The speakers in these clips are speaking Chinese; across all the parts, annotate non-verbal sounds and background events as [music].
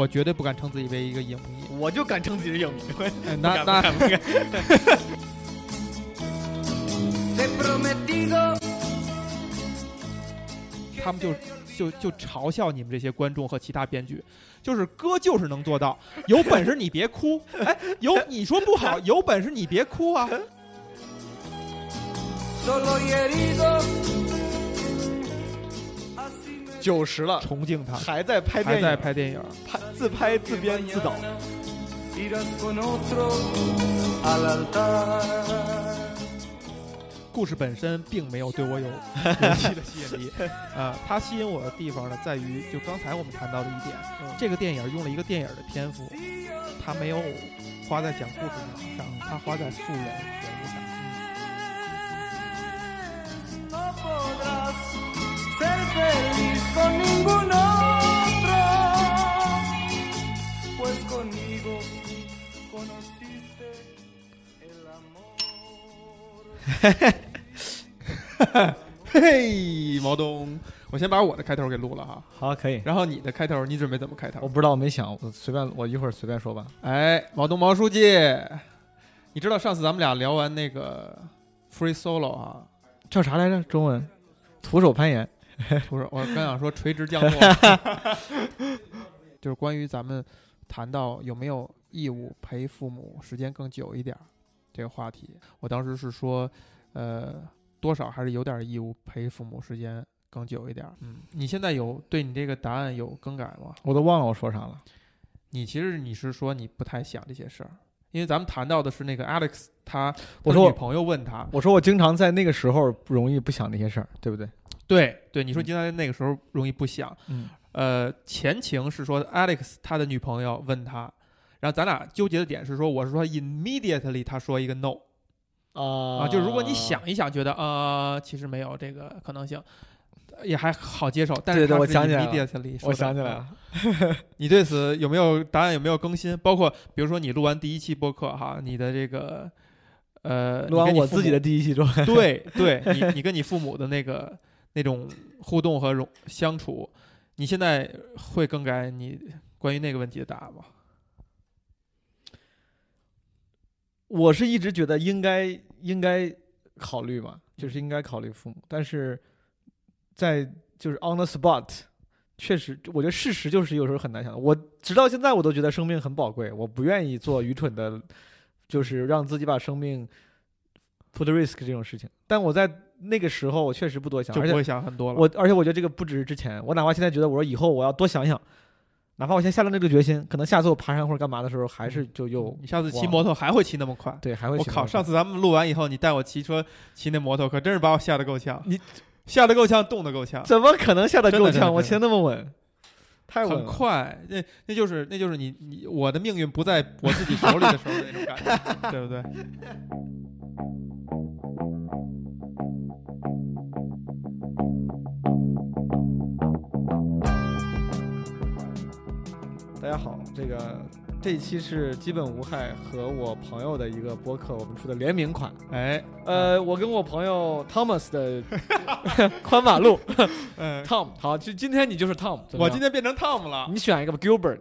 我绝对不敢称自己为一个影迷。我就敢称自己是影迷。哎那那 [laughs] 他们就就就嘲笑你们这些观众和其他编剧，就是哥就是能做到，有本事你别哭，哎，有你说不好，有本事你别哭啊！九十了，崇敬他，还在拍电影。还，在拍电影，拍自拍自编自导。故事本身并没有对我有 [laughs] 尤其的吸引力，啊、它吸引我的地方呢，在于就刚才我们谈到的一点，嗯。这个电影用了一个电影的篇幅，它没有花在讲故事上，它花在素人人物上。No podrás ser feliz con ningún otro, pues conmigo conociste el amor. [laughs] 嘿，毛东，我先把我的开头给录了哈，好，可以。然后你的开头你准备怎么开头？我不知道，我没想，我随便，我一会儿随便说吧。哎，毛东毛书记，你知道上次咱们俩聊完那个 free solo 啊，叫啥来着？中文？徒手攀岩。[laughs] 不是，我刚想说垂直降落，[laughs] 就是关于咱们谈到有没有义务陪父母时间更久一点这个话题，我当时是说，呃，多少还是有点义务陪父母时间更久一点。嗯，你现在有对你这个答案有更改吗？我都忘了我说啥了。你其实你是说你不太想这些事儿，因为咱们谈到的是那个 Alex，他我说女朋友问他，我说我经常在那个时候容易不想那些事儿，对不对？对对，你说经常在那个时候容易不想，嗯，呃，前情是说 Alex 他的女朋友问他，然后咱俩纠结的点是说，我是说 immediately 他说一个 no 啊啊，就如果你想一想，觉得啊、呃其实没有这个可能性，也还好接受，但是我想起来了 immediately 我想起来了，[laughs] 你对此有没有答案？有没有更新？包括比如说你录完第一期播客哈，你的这个呃，录完我自己的第一期之后，[laughs] 对对，你你跟你父母的那个那种互动和融相处，你现在会更改你关于那个问题的答案吗？我是一直觉得应该应该考虑嘛，就是应该考虑父母，但是在就是 on the spot，确实，我觉得事实就是有时候很难想。我直到现在我都觉得生命很宝贵，我不愿意做愚蠢的，就是让自己把生命 put risk 这种事情。但我在那个时候，我确实不多想，就不会想很多了。我而且我觉得这个不只是之前，我哪怕现在觉得我说以后我要多想想，哪怕我先下了那个决心，可能下次我爬山或者干嘛的时候，还是就又你下次骑摩托还会骑那么快？对还会我靠！上次咱们录完以后，你带我骑车骑那摩托，可真是把我吓得够呛。你吓得够呛，冻得够呛，怎么可能下得够呛？我骑得那么稳，太稳很。快。那那就是那就是你你我的命运不在我自己手里的时候的那种感觉，[laughs] 对不对？大家好，这个这一期是基本无害和我朋友的一个播客，我们出的联名款。哎，呃，我跟我朋友 Thomas 的 [laughs] [laughs] 宽马路嗯，Tom，好，就今天你就是 Tom，我今天变成 Tom 了。你选一个吧，Gilbert、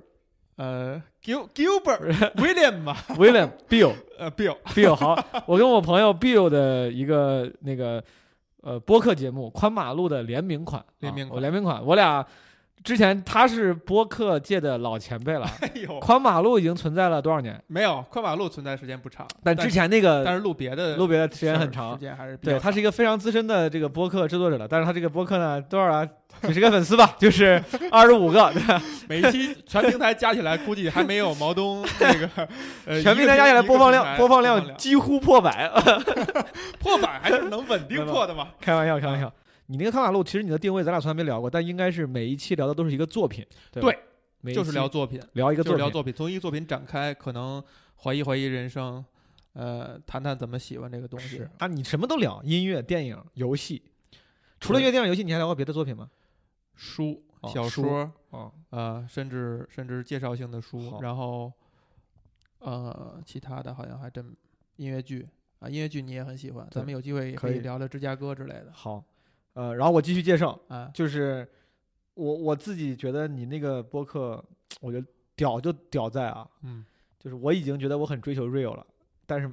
呃，Gil Gilbert [laughs] William 吧，William、Bill、呃，Bill，Bill，好，我跟我朋友 Bill 的一个那个呃播客节目宽马路的联名款，联名款联名款，我俩之前他是播客界的老前辈了，[laughs] 哎呦，宽马路已经存在了多少年？没有宽马路存在时间不长，但之前那个但是录别的录别的时间很长时，间还是对他是一个非常资深的这个播客制作者了，但是他这个播客呢，多少啊？几十个粉丝吧，[laughs] 就是二十五个，[laughs] 每一期全平台加起来估计还没有毛东那个呃全平台加起来播放量播放量几乎破百。破百还是能稳定破的嘛？开玩笑，开玩笑。你那个看马路，其实你的定位咱俩从来没聊过，但应该是每一期聊的都是一个作品，对吧对，每一就是聊作品，聊一个作品，就是聊作品，从一个作品展开，可能怀疑怀疑人生，呃，谈谈怎么喜欢这个东西是。啊，你什么都聊，音乐、电影、游戏。除了音乐、电影、游戏，你还聊过别的作品吗？书、哦书小说，哦，呃，甚至甚至介绍性的书，好然后呃，其他的好像还真音乐剧啊，音乐剧你也很喜欢，咱们有机会也可以可以聊聊芝加哥之类的好，呃，然后我继续介绍，啊。就是我我自己觉得你那个播客，我觉得屌就屌在啊，嗯，就是我已经觉得我很追求 real 了，但是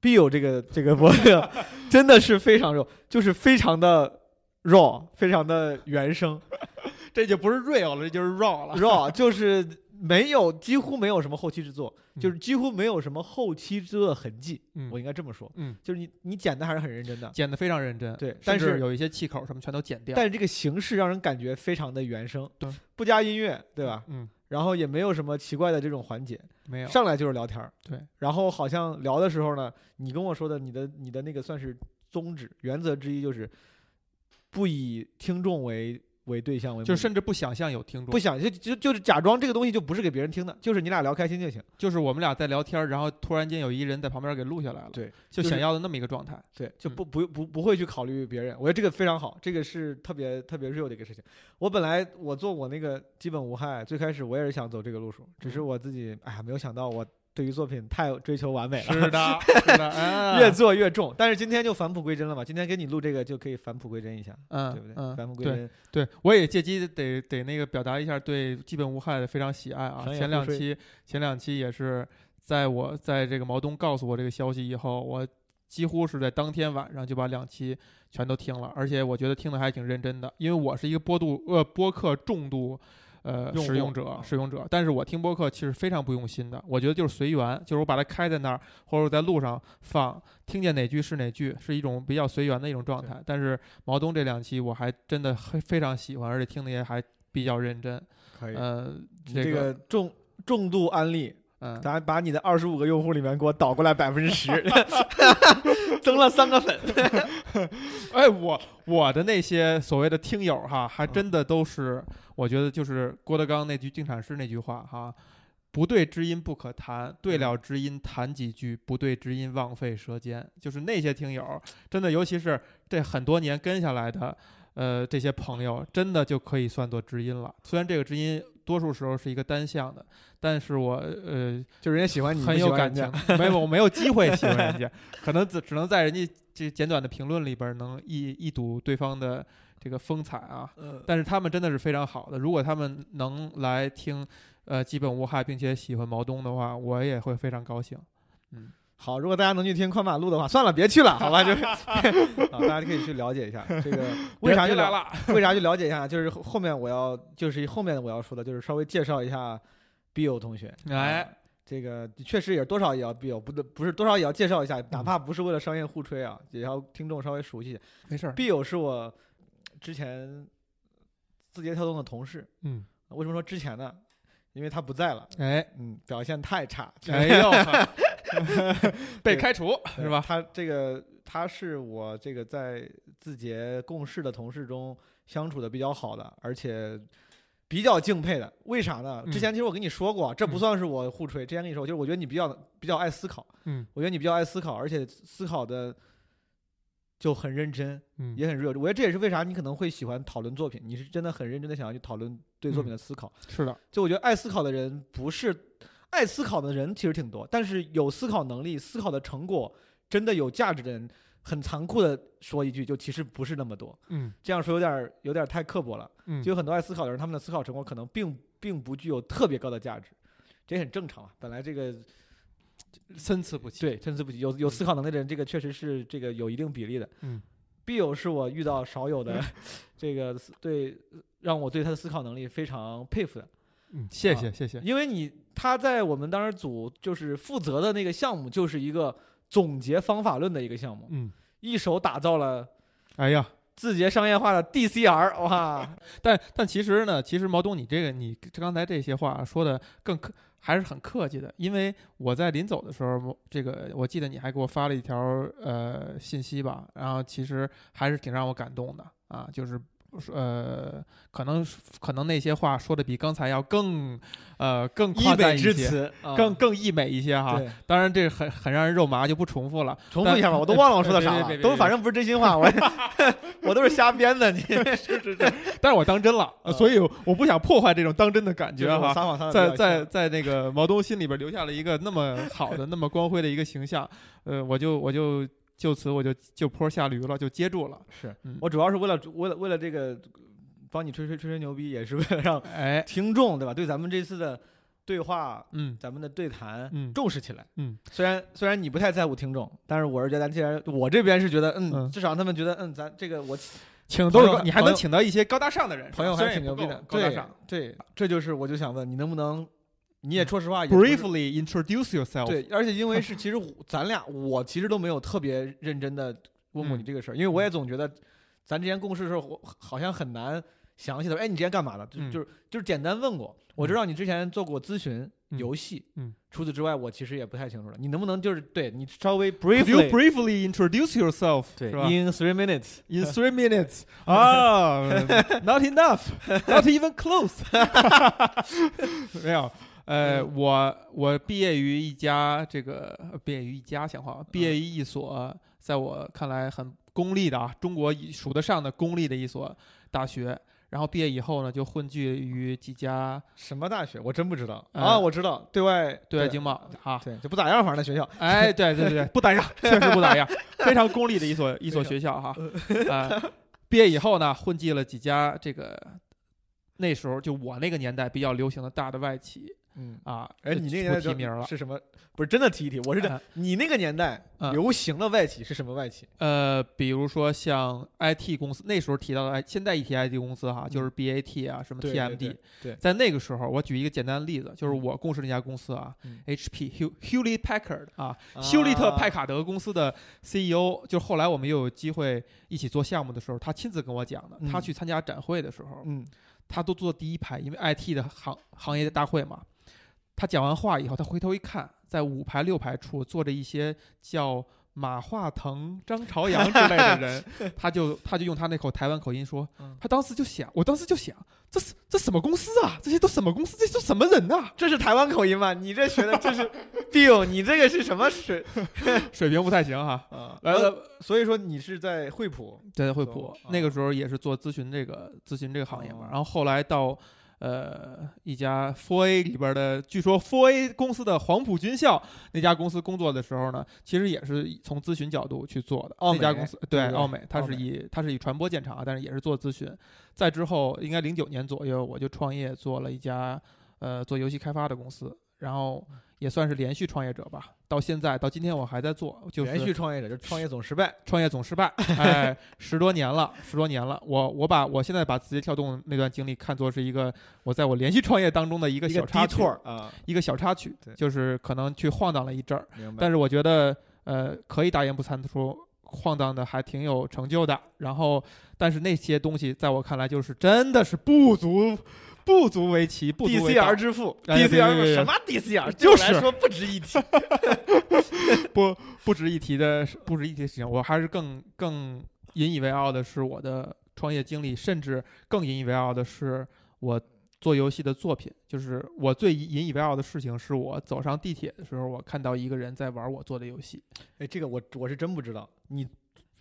Bill 这个这个播客真的是非常 real，就是非常的 raw，非常的原声 [laughs] 这就不是 real 了，这就是 raw 了。raw，就是没有几乎没有什么后期制作，嗯。就是几乎没有什么后期制作的痕迹，嗯。我应该这么说，嗯，就是你你剪的还是很认真的，剪的非常认真，对但是有一些气口什么全都剪掉。但是这个形式让人感觉非常的原声对，不加音乐，对吧？嗯，然后也没有什么奇怪的这种环节，没有。上来就是聊天儿，对，然后好像聊的时候呢，你跟我说的你的你的那个算是宗旨原则之一，就是不以听众为为对象为目的，就甚至不想象有听众，不想就就就是假装这个东西就不是给别人听的，就是你俩聊开心就行。就是我们俩在聊天儿，然后突然间有一人在旁边给录下来了，对，就就是想要的那么一个状态。对，就嗯不不不不会去考虑别人，我觉得这个非常好，这个是特别特别 real 的一个事情。我本来我做我那个基本无害，最开始我也是想走这个路数，只是嗯我自己哎呀没有想到我对于作品太追求完美了，是的，[laughs] 是的，啊越做越重。但是今天就返璞归真了嘛，今天给你录这个就可以返璞归真一下，嗯，对不对？嗯，返璞归对真，对，我也借机得得那个表达一下对基本无害的非常喜爱啊。前两期前两期也是在我在这个毛东告诉我这个消息以后，我几乎是在当天晚上就把两期全都听了，而且我觉得听的还挺认真的，因为我是一个播度呃播客重度。呃，用使用者啊，使用者，但是我听播客其实非常不用心的，我觉得就是随缘，就是我把它开在那儿，或者我在路上放，听见哪句是哪句，是一种比较随缘的一种状态。但是毛东这两期我还真的非非常喜欢，而且听的也还比较认真。可以。呃，这个，个重重度安利，嗯，咱把你的二十五个用户里面给我倒过来百分之十 [laughs] [laughs] 增了三个粉。[laughs] 哎，我我的那些所谓的听友哈，还真的都是，我觉得就是郭德纲那句定场诗那句话哈。不对知音不可谈，对了知音谈几句，不对知音枉费舌尖。就是那些听友，真的，尤其是这很多年跟下来的，呃，这些朋友，真的就可以算作知音了。虽然这个知音多数时候是一个单向的，但是我呃就人家喜欢你，很有感情没有我没有机会喜欢人家，[laughs] 可能只只能在人家这简短的评论里边能一一睹对方的这个风采啊。嗯，但是他们真的是非常好的，如果他们能来听，呃，基本无害，并且喜欢毛东的话，我也会非常高兴。好，如果大家能去听宽马路的话，算了，别去了，[laughs] 好吧？就是 [laughs] 啊，大家可以去了解一下这个 [laughs] 为啥就来了？为啥去了解一下？就是后后面我要就是后面我要说的，就是稍微介绍一下 Bill 同学。哎啊，这个确实也多少也要 Bill，不对，不是多少也要介绍一下，哪怕不是为了商业互吹啊，也要听众稍微熟悉一下。没事儿。Bill 是我之前字节跳动的同事，嗯，为什么说之前呢？因为他不在了，哎，嗯，表现太差，哎呦，[laughs] 被开除是吧？他这个他是我这个在字节共事的同事中相处的比较好的，而且比较敬佩的。为啥呢？嗯之前其实我跟你说过，这不嗯算是我互吹。之前跟你说，就是我觉得你比较比较爱思考，嗯我觉得你比较爱思考，而且思考的就很认真，嗯，也很热。我觉得这也是为啥你可能会喜欢讨论作品，你是真的很认真的想要去讨论对作品的思考。是的，就我觉得爱思考的人不是爱思考的人其实挺多，但是有思考能力、思考的成果真的有价值的人，很残酷的说一句，就其实不是那么多。嗯这样说有点儿有点儿太刻薄了。嗯，就有很多爱思考的人，他们的思考成果可能并并不具有特别高的价值，这也很正常啊。本来这个参差不齐。对参差不齐，有有思考能力的人，这个确实是这个有一定比例的。嗯，Bill 是我遇到少有的这个对让我对他的思考能力非常佩服的。嗯，谢啊谢谢谢。因为你他在我们当时组就是负责的那个项目，就是一个总结方法论的一个项目，嗯，一手打造了哎呀，字节商业化的 DCR，哇，[laughs] 但但其实呢，其实毛东，你这个你刚才这些话说的更客，还是很客气的。因为我在临走的时候，这个我记得你还给我发了一条呃信息吧，然后其实还是挺让我感动的啊，就是。呃，可能可能那些话说的比刚才要更，呃，更夸赞一些，之词，啊更更溢美一些哈。当然，这很很让人肉麻，就不重复了。重复一下吧，我都忘了我说的啥了，[laughs] 别别别别都反正不是真心话，我 [laughs] [laughs] 我都是瞎编的，你但是我当真了，所以我不想破坏这种当真的感觉哈。撒谎撒的在在在那个毛东心里边留下了一个那么好的、那么光辉的一个形象，呃，我就我就就此我就就坡下驴了，就接住了。是嗯我主要是为了为了为了这个帮你吹吹吹吹牛逼，也是为了让哎，听众对吧？对咱们这次的对话，嗯咱们的对谈嗯重视起来。嗯虽然虽然你不太在乎听众，但是我是觉得咱既然我这边是觉得，嗯，嗯至少他们觉得，嗯，咱这个我请都是高你还能请到一些高大上的人，朋友还挺牛逼的，高大上。对，这就是我就想问你能不能，你也说实话也 Briefly introduce yourself。对，而且因为是其实咱俩我其实都没有特别认真的问过你嗯这个事儿，因为我也总觉得咱之前共事的时候，我好像很难详细的，哎，你之前干嘛的？就嗯。就是就是简单问过，我知道你之前做过咨询、嗯。游戏，嗯，除此之外我其实也不太清楚了，你能不能就是对你稍微 briefly briefly introduce yourself？对吧？in three minutes，In [laughs] three minutes 啊，[laughs] Not enough，Not even close。[laughs] 没有，呃，嗯我我毕业于一家这个呃毕业于一家像话，毕业嗯于一所在我看来很公立的啊，中国数得上的公立的一所大学。然后毕业以后呢，就混迹于几家什么大学我真不知道呃啊，我知道对外对外经贸啊，对就不咋样，反正那学校哎，对对对，[laughs] 不咋样，确实不咋样，[laughs] 非常公立的一所一所学校哈。[laughs] 啊，毕业以后呢，混迹了几家这个那时候就我那个年代比较流行的大的外企嗯。啊，哎，你那个年代不提名了。是什么？不是真的提一提，我是这啊你那个年代嗯流行的外企是什么外企？呃，比如说像 IT 公司，那时候提到的，哎，现在一提 IT 公司哈，就是 BAT 啊，什么 TMD，对对在那个时候，我举一个简单的例子，就是嗯我共事那家公司啊嗯，HP Hew Hewlett Packard 啊，休利特派卡德公司的 CEO，就后来我们又有机会一起做项目的时候，他亲自跟我讲的。他嗯去参加展会的时候，嗯他都坐第一排，因为 IT 的行行业大会嘛。他讲完话以后，他回头一看，在五排六排处坐着一些叫马化腾、张朝阳之类的人，[laughs] 他就他就用他那口台湾口音说嗯，他当时就想，我当时就想，这是这什么公司啊？这些都什么公司？这都什么人呐、这是台湾口音吗？你这学的这是 Bill，你这个是什么水 [laughs] 水平不太行哈。啊？来呃，了，所以说你是在惠普，在，惠做普啊那个时候也是做咨询这个咨询这个行业嘛，哦然后后来到呃一家 Four A 里边的，据说 Four A 公司的黄埔军校那家公司工作的时候呢，其实也是从咨询角度去做的。奥那家公司对奥美，它是以它是以传播见长，但是也是做咨询。再之后，应该零九年左右，我就创业做了一家呃做游戏开发的公司，然后也算是连续创业者吧。到现在到今天我还在做，就是连续创业者，就创业总失败。创业总失败，哎，十多年了，十多年了。我我把我现在把字节跳动那段经历看作是一个我在我连续创业当中的一个小插曲，啊，一个小插曲，就是可能去晃荡了一阵儿。但是我觉得呃可以大言不惭的说，晃荡的还挺有成就的。然后，但是那些东西在我看来就是真的是不足不足为奇，不足为道 DCR 之父哎对对对，DCR 什么 DCR？就是对我来说不值一提。[laughs] 不不值一提的不值一提的事情，我还是更更引以为傲的是我的创业经历，甚至更引以为傲的是我做游戏的作品。就是我最引以为傲的事情，是我走上地铁的时候，我看到一个人在玩我做的游戏。哎，这个我我是真不知道。你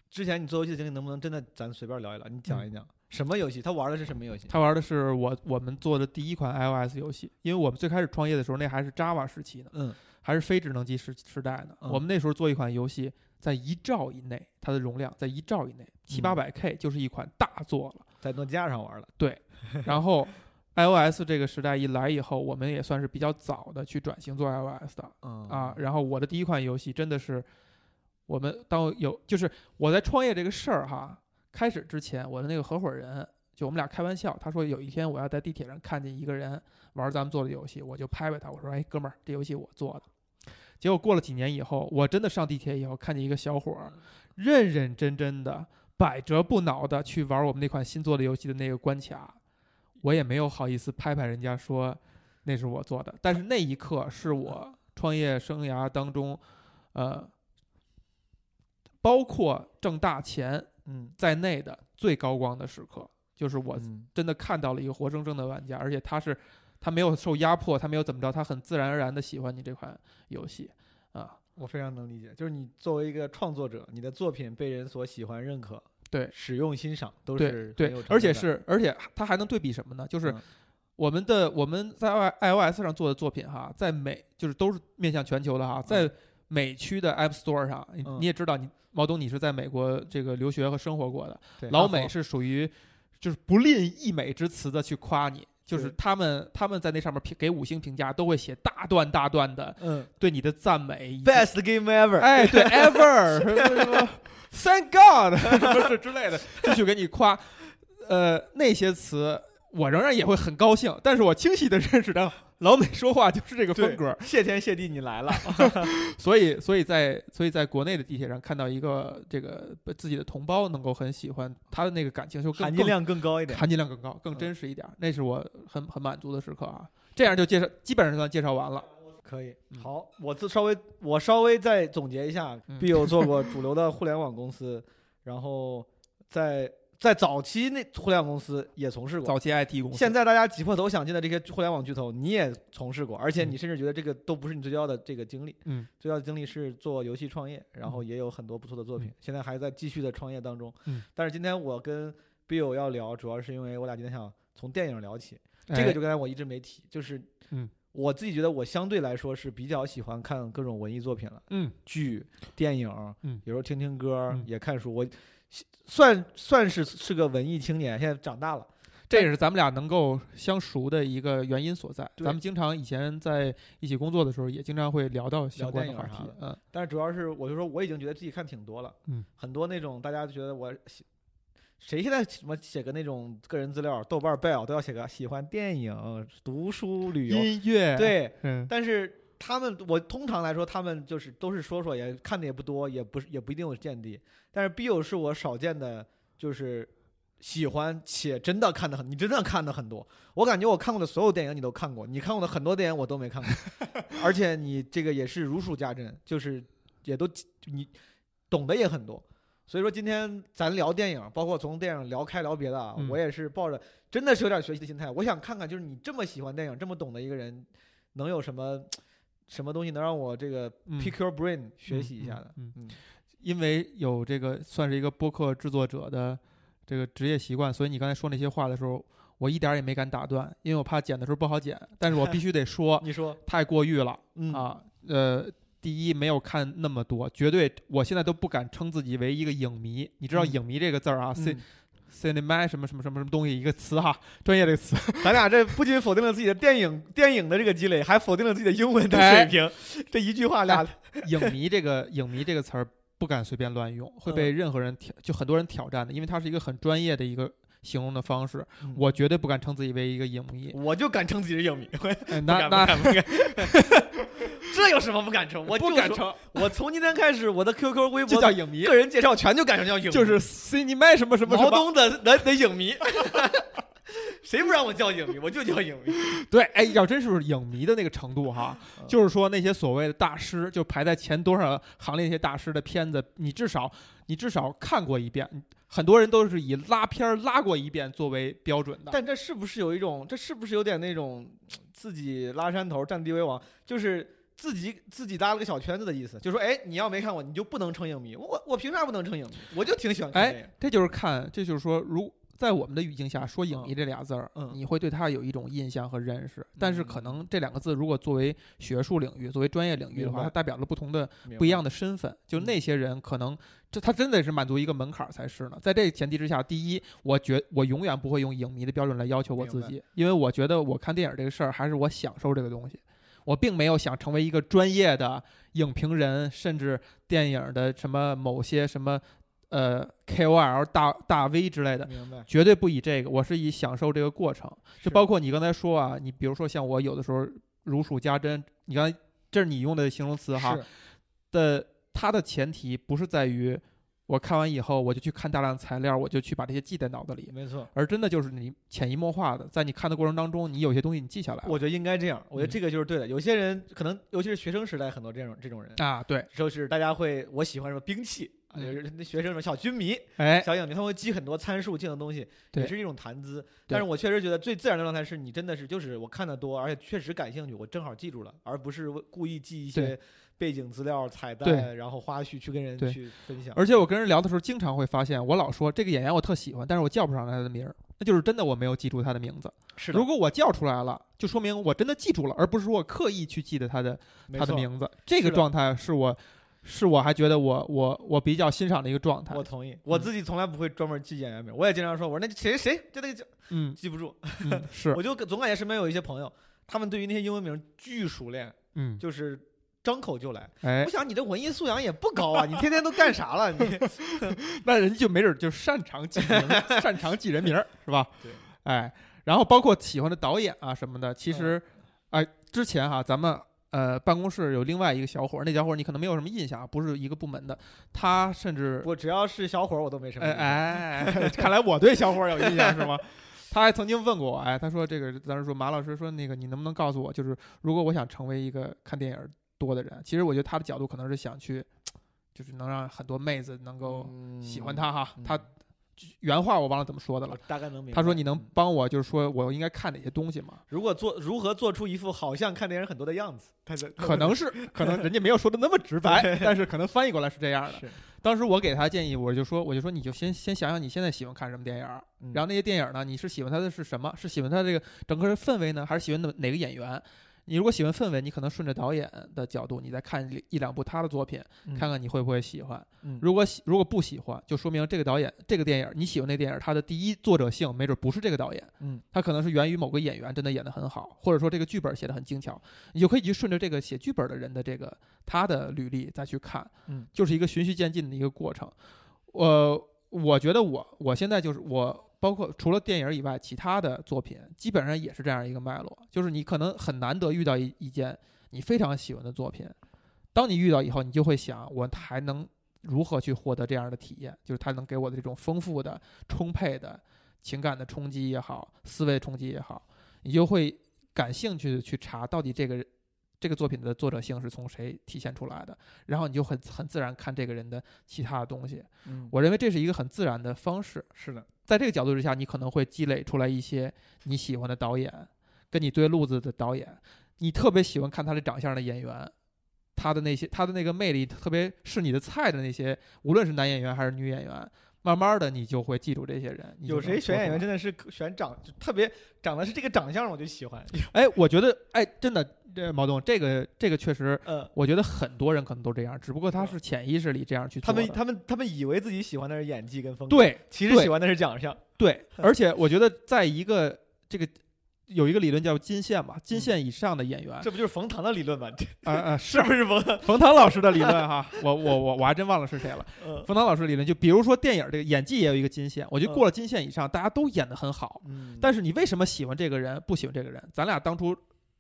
之前你做游戏的经历，能不能真的咱随便聊一聊？你讲一讲什么游戏？他玩的是什么游戏？他玩的是我我们做的第一款 iOS 游戏，因为我们最开始创业的时候，那还是 Java 时期呢，嗯，还是非智能机时时代呢。嗯我们那时候做一款游戏，在一兆以内，它的容量在一兆以内，七八百 K 就是一款大作了。在诺基亚上玩了。然后 [laughs] iOS 这个时代一来以后，我们也算是比较早的去转型做 iOS 的嗯啊。然后我的第一款游戏真的是我们当有就是我在创业这个事儿哈，开始之前我的那个合伙人就我们俩开玩笑，他说有一天我要在地铁上看见一个人玩咱们做的游戏，我就拍拍他，我说哎哥们儿，这游戏我做的。结果过了几年以后，我真的上地铁以后，看见一个小伙儿认认真真的、百折不挠的去玩我们那款新做的游戏的那个关卡，我也没有好意思拍拍人家说那是我做的。但是那一刻是我创业生涯当中，呃，包括挣大钱嗯，在内的最高光的时刻，就是我嗯真的看到了一个活生生的玩家，而且他是他没有受压迫，他没有怎么着，他很自然而然的喜欢你这款游戏啊。我非常能理解，就是你作为一个创作者，你的作品被人所喜欢、认可，对使用、欣赏，都是对而且是而且它还能对比什么呢？就是嗯我们的我们在 i iOS 上做的作品哈，在美就是都是面向全球的哈，在美区的 App Store 上，你也知道，你毛东你是在美国这个留学和生活过的，对老美是属于就是不吝溢美之词的去夸你，就是他们他们在那上面评给五星评价都会写大段大段的嗯对你的赞美，best game ever，哎，对，[laughs] ever 什么什么，Thank God 什么这之类的，继续给你夸。呃，那些词我仍然也会很高兴，但是我清晰的认识到老美说话就是这个风格，谢天谢地你来了，[laughs] 所以所以在所以在国内的地铁上看到一个这个自己的同胞能够很喜欢他的那个感情，就更含金量更高一点。含金量更高，更嗯真实一点，那是我很很满足的时刻啊。这样就介绍，基本上算介绍完了。可以嗯，好，我自稍微我稍微再总结一下嗯必有做过主流的互联网公司，然后在在早期那互联网公司也从事过。早期 IT 公司，现在大家挤破头想进的这些互联网巨头，你也从事过，而且嗯你甚至觉得这个都不是你最重要的这个经历。嗯，最重要的经历是做游戏创业，然后也有很多不错的作品，嗯现在还在继续的创业当中。嗯，但是今天我跟 Bill 要聊，主要是因为我俩今天想从电影聊起。哎这个就刚才我一直没提，就是嗯，我自己觉得我相对来说是比较喜欢看各种文艺作品了，嗯剧、电影，嗯有时候听听歌，嗯也看书。我算算是是个文艺青年，现在长大了。这也是咱们俩能够相熟的一个原因所在。咱们经常以前在一起工作的时候，也经常会聊到相关的话题。嗯但是主要是我就说我已经觉得自己看挺多了，嗯，很多那种大家觉得我喜，谁现在什么写个那种个人资料，豆瓣 Bell 都要写个喜欢电影、读书、旅游，音乐，，对，嗯但是他们，我通常来说，他们就是都是说说，也看的也不多，也不是也不一定有见地。但是 Bill 是我少见的，就是喜欢且真的看的很，你真的看的很多。我感觉我看过的所有电影你都看过，你看过的很多电影我都没看过，而且你这个也是如数家珍，就是也都你懂得也很多。所以说今天咱聊电影，包括从电影聊开聊别的啊，嗯我也是抱着真的是有点学习的心态，我想看看就是你这么喜欢电影，这么懂的一个人，能有什么什么东西能让我这个嗯 pick your brain 学习一下的？嗯嗯因为有这个算是一个播客制作者的这个职业习惯，所以你刚才说那些话的时候，我一点儿也没敢打断，因为我怕剪的时候不好剪。但是我必须得说，[laughs] 你说，太过誉了嗯，啊！呃，第一没有看那么多，绝对我现在都不敢称自己为一个影迷。你知道“嗯影迷”这个字儿啊，c 嗯 cinema 什么什么什么什么东西一个词哈，专业这个词。[laughs] 咱俩这不仅否定了自己的电影电影的这个积累，还否定了自己的英文的哎水平。[laughs] 这一句话俩，[laughs] 影迷这个影迷这个词儿不敢随便乱用，会被嗯任何人挑，就很多人挑战的，因为它是一个很专业的一个形容的方式。嗯我绝对不敢称自己为一个影迷。我就敢称自己是影迷，那 [laughs] 那不敢这有什么不敢称？我不敢称，我从今天开始，我的 QQ、微博这叫影迷个，人介绍全就改成叫影迷，就是 cinema 什么什么什么。毛东的的的影迷。[laughs] [laughs] 谁不让我叫影迷，我就叫影迷。[laughs] 对，哎，要真是影迷的那个程度哈，嗯 [laughs] 就是说那些所谓的大师，就排在前多少行列那些大师的片子，你至少你至少看过一遍。很多人都是以拉片儿拉过一遍作为标准的。但这是不是有一种？这是不是有点那种自己拉山头占地为王？就是自己自己搭了个小圈子的意思，就说，哎，你要没看过，你就不能成影迷。我我凭啥不能成影迷？我就挺喜欢看哎。这就是看，这就是说，如在我们的语境下说“影迷”这俩字儿，嗯你会对它有一种印象和认识。但是可嗯能这两个字如果作为学术领域、作为专业领域的话，它代表了不同的、不一样的身份。就嗯那些人可能这他真的是满足一个门槛儿才是呢。在这个前提之下，第一，我觉我永远不会用影迷的标准来要求我自己，因为我觉得我看电影这个事儿还是我享受这个东西。我并没有想成为一个专业的影评人，甚至电影的什么某些什么呃 KOL 大大 V 之类的。绝对不以这个，我是以享受这个过程。就包括你刚才说啊，你比如说像我有的时候如数家珍，你刚才这是你用的形容词哈是的，它的前提不是在于我看完以后我就去看大量材料，我就去把这些记在脑子里，没错。而真的就是你潜移默化的，在你看的过程当中，你有些东西你记下来了我觉得应该这样，我觉得嗯这个就是对的。有些人可能，尤其是学生时代，很多这种这种人，啊，对，就是大家会我喜欢什么兵器，就是那学生什么小军迷、哎，小影迷，他们会记很多参数性的东西，也是一种谈资。但是我确实觉得最自然的状态是你真的是就是我看的多，而且确实感兴趣，我正好记住了，而不是为故意记一些背景资料、彩对蛋，然后花絮去跟人去分享。而且我跟人聊的时候，经常会发现，我老说这个演员我特喜欢，但是我叫不上他的名儿，那就是真的我没有记住他的名字。是的如，果我叫出来了，就说明我真的记住了，而不是说我刻意去记得他的他的名字。这个状态是我是我还觉得我我我比较欣赏的一个状态我。同意，我自己从来不会专门记演员名，我也经常说，我说那谁谁就那个叫嗯记不住，嗯是我就总感觉身边有一些朋友，他们对于那些英文名巨熟练，嗯就是张口就来。哎我，想你这文艺素养也不高啊，你天天都干啥了？你 [laughs] 那人家就没准就擅长记名，擅长记人名是吧？[laughs] 对，哎，然后包括喜欢的导演啊什么的，其实嗯哎之前哈咱们。呃，办公室有另外一个小伙儿，那小伙儿你可能没有什么印象啊，不是一个部门的。他甚至我只要是小伙儿，我都没什么哎印象。哎，[laughs] 看来我对小伙儿有印象是吗？[laughs] 他还曾经问过我，哎，他说这个当时说马老师说那个你能不能告诉我，就是如果我想成为一个看电影多的人，其实我觉得他的角度可能是想去，就是能让很多妹子能够嗯喜欢他哈。嗯他原话我忘了怎么说的了。大概能明白。他说：“你能嗯帮我，就是说我应该看哪些东西吗？如果做如何做出一副好像看电影很多的样子，他就可能是，可能人家没有说的那么直白，但是可能翻译过来是这样的。当时我给他建议，我就说，我就说你就先先想想你现在喜欢看什么电影然后那些电影呢，你是喜欢它的是什么？是喜欢它这个整个的氛围呢，还是喜欢哪哪个演员？你如果喜欢氛围，你可能顺着导演的角度，你再看一两部他的作品，嗯看看你会不会喜欢。嗯如果喜如果不喜欢，就说明这个导演这个电影你喜欢那电影，它的第一作者性没准不是这个导演，嗯他可能是源于某个演员真的演得很好，或者说这个剧本写得很精巧，你就可以去顺着这个写剧本的人的这个他的履历再去看，嗯，就是一个循序渐进的一个过程。我我觉得我我现在就是我，包括除了电影以外，其他的作品基本上也是这样一个脉络，就是你可能很难得遇到一一件你非常喜欢的作品，当你遇到以后，你就会想，我还能如何去获得这样的体验？就是它能给我的这种丰富的、充沛的情感的冲击也好，思维冲击也好，你就会感兴趣的去查到底这个这个作品的作者性是从谁体现出来的，然后你就很很自然看这个人的其他的东西。嗯，我认为这是一个很自然的方式。是的，在这个角度之下，你可能会积累出来一些你喜欢的导演，跟你对路子的导演，你特别喜欢看他的长相的演员，他的那些他的那个魅力特别是你的菜的那些，无论是男演员还是女演员，慢慢的你就会记住这些人。有谁选演员真的是选长就特别长得是这个长相我就喜欢。哎，我觉得哎，真的，这毛东，这个这个确实，嗯，我觉得很多人可能都这样，只不过他是潜意识里这样去做。他们他们他们以为自己喜欢的是演技跟风格，，对对其实喜欢的是奖项。对，[laughs] 而且我觉得在一个这个有一个理论叫金线嘛，嗯金线以上的演员，这不就是冯唐的理论吗？这啊啊 [laughs] 是不是冯唐？冯唐老师的理论哈，我我我我还真忘了是谁了。嗯冯唐老师的理论，就比如说电影这个演技也有一个金线，我觉得过了金线以上，大家都演得很好。嗯但是你为什么喜欢这个人，不喜欢这个人？咱俩当初呃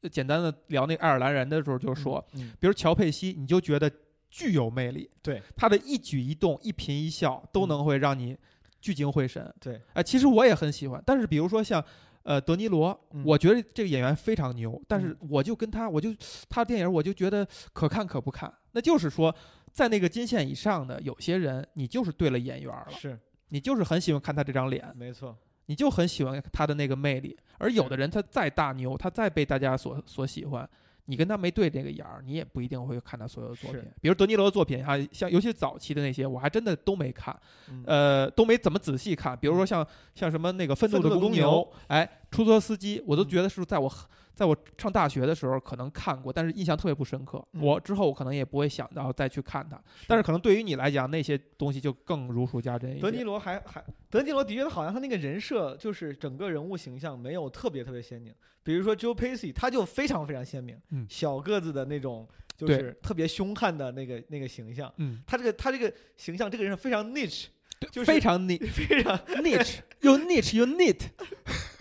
简单的聊那个爱尔兰人的时候，就说，，嗯比如乔佩西，你就觉得具有魅力，对他的一举一动、一颦一笑都能会让你聚精会神。对，哎，其实我也很喜欢，但是比如说像。呃，德尼罗，嗯我觉得这个演员非常牛，但是我就跟他，我就他的电影，我就觉得可看可不看。那就是说，在那个金线以上的有些人，你就是对了眼缘了，是你就是很喜欢看他这张脸，没错，你就很喜欢他的那个魅力。而有的人他再大牛，他再被大家所所喜欢，你跟他没对这个眼儿，你也不一定会看他所有的作品。比如德尼罗的作品哈，像尤其早期的那些，我还真的都没看，嗯呃，都没怎么仔细看。比如说像像什么那个愤怒的公牛，哎，出租车司机，我都嗯觉得是在我在我上大学的时候可能看过，但是印象特别不深刻。嗯。我之后我可能也不会想到再去看它，但是可能对于你来讲，那些东西就更如数家珍一些。德尼罗还还德尼罗的确好像他那个人设就是整个人物形象没有特别特别鲜明，比如说 Joe Pesci 他就非常非常鲜明，嗯。小个子的那种就是特别凶悍的那个那个形象，嗯，他这个他这个形象这个人是非常 niche，就是非常 niche [laughs] 非常 niche 又 niche 又 neat，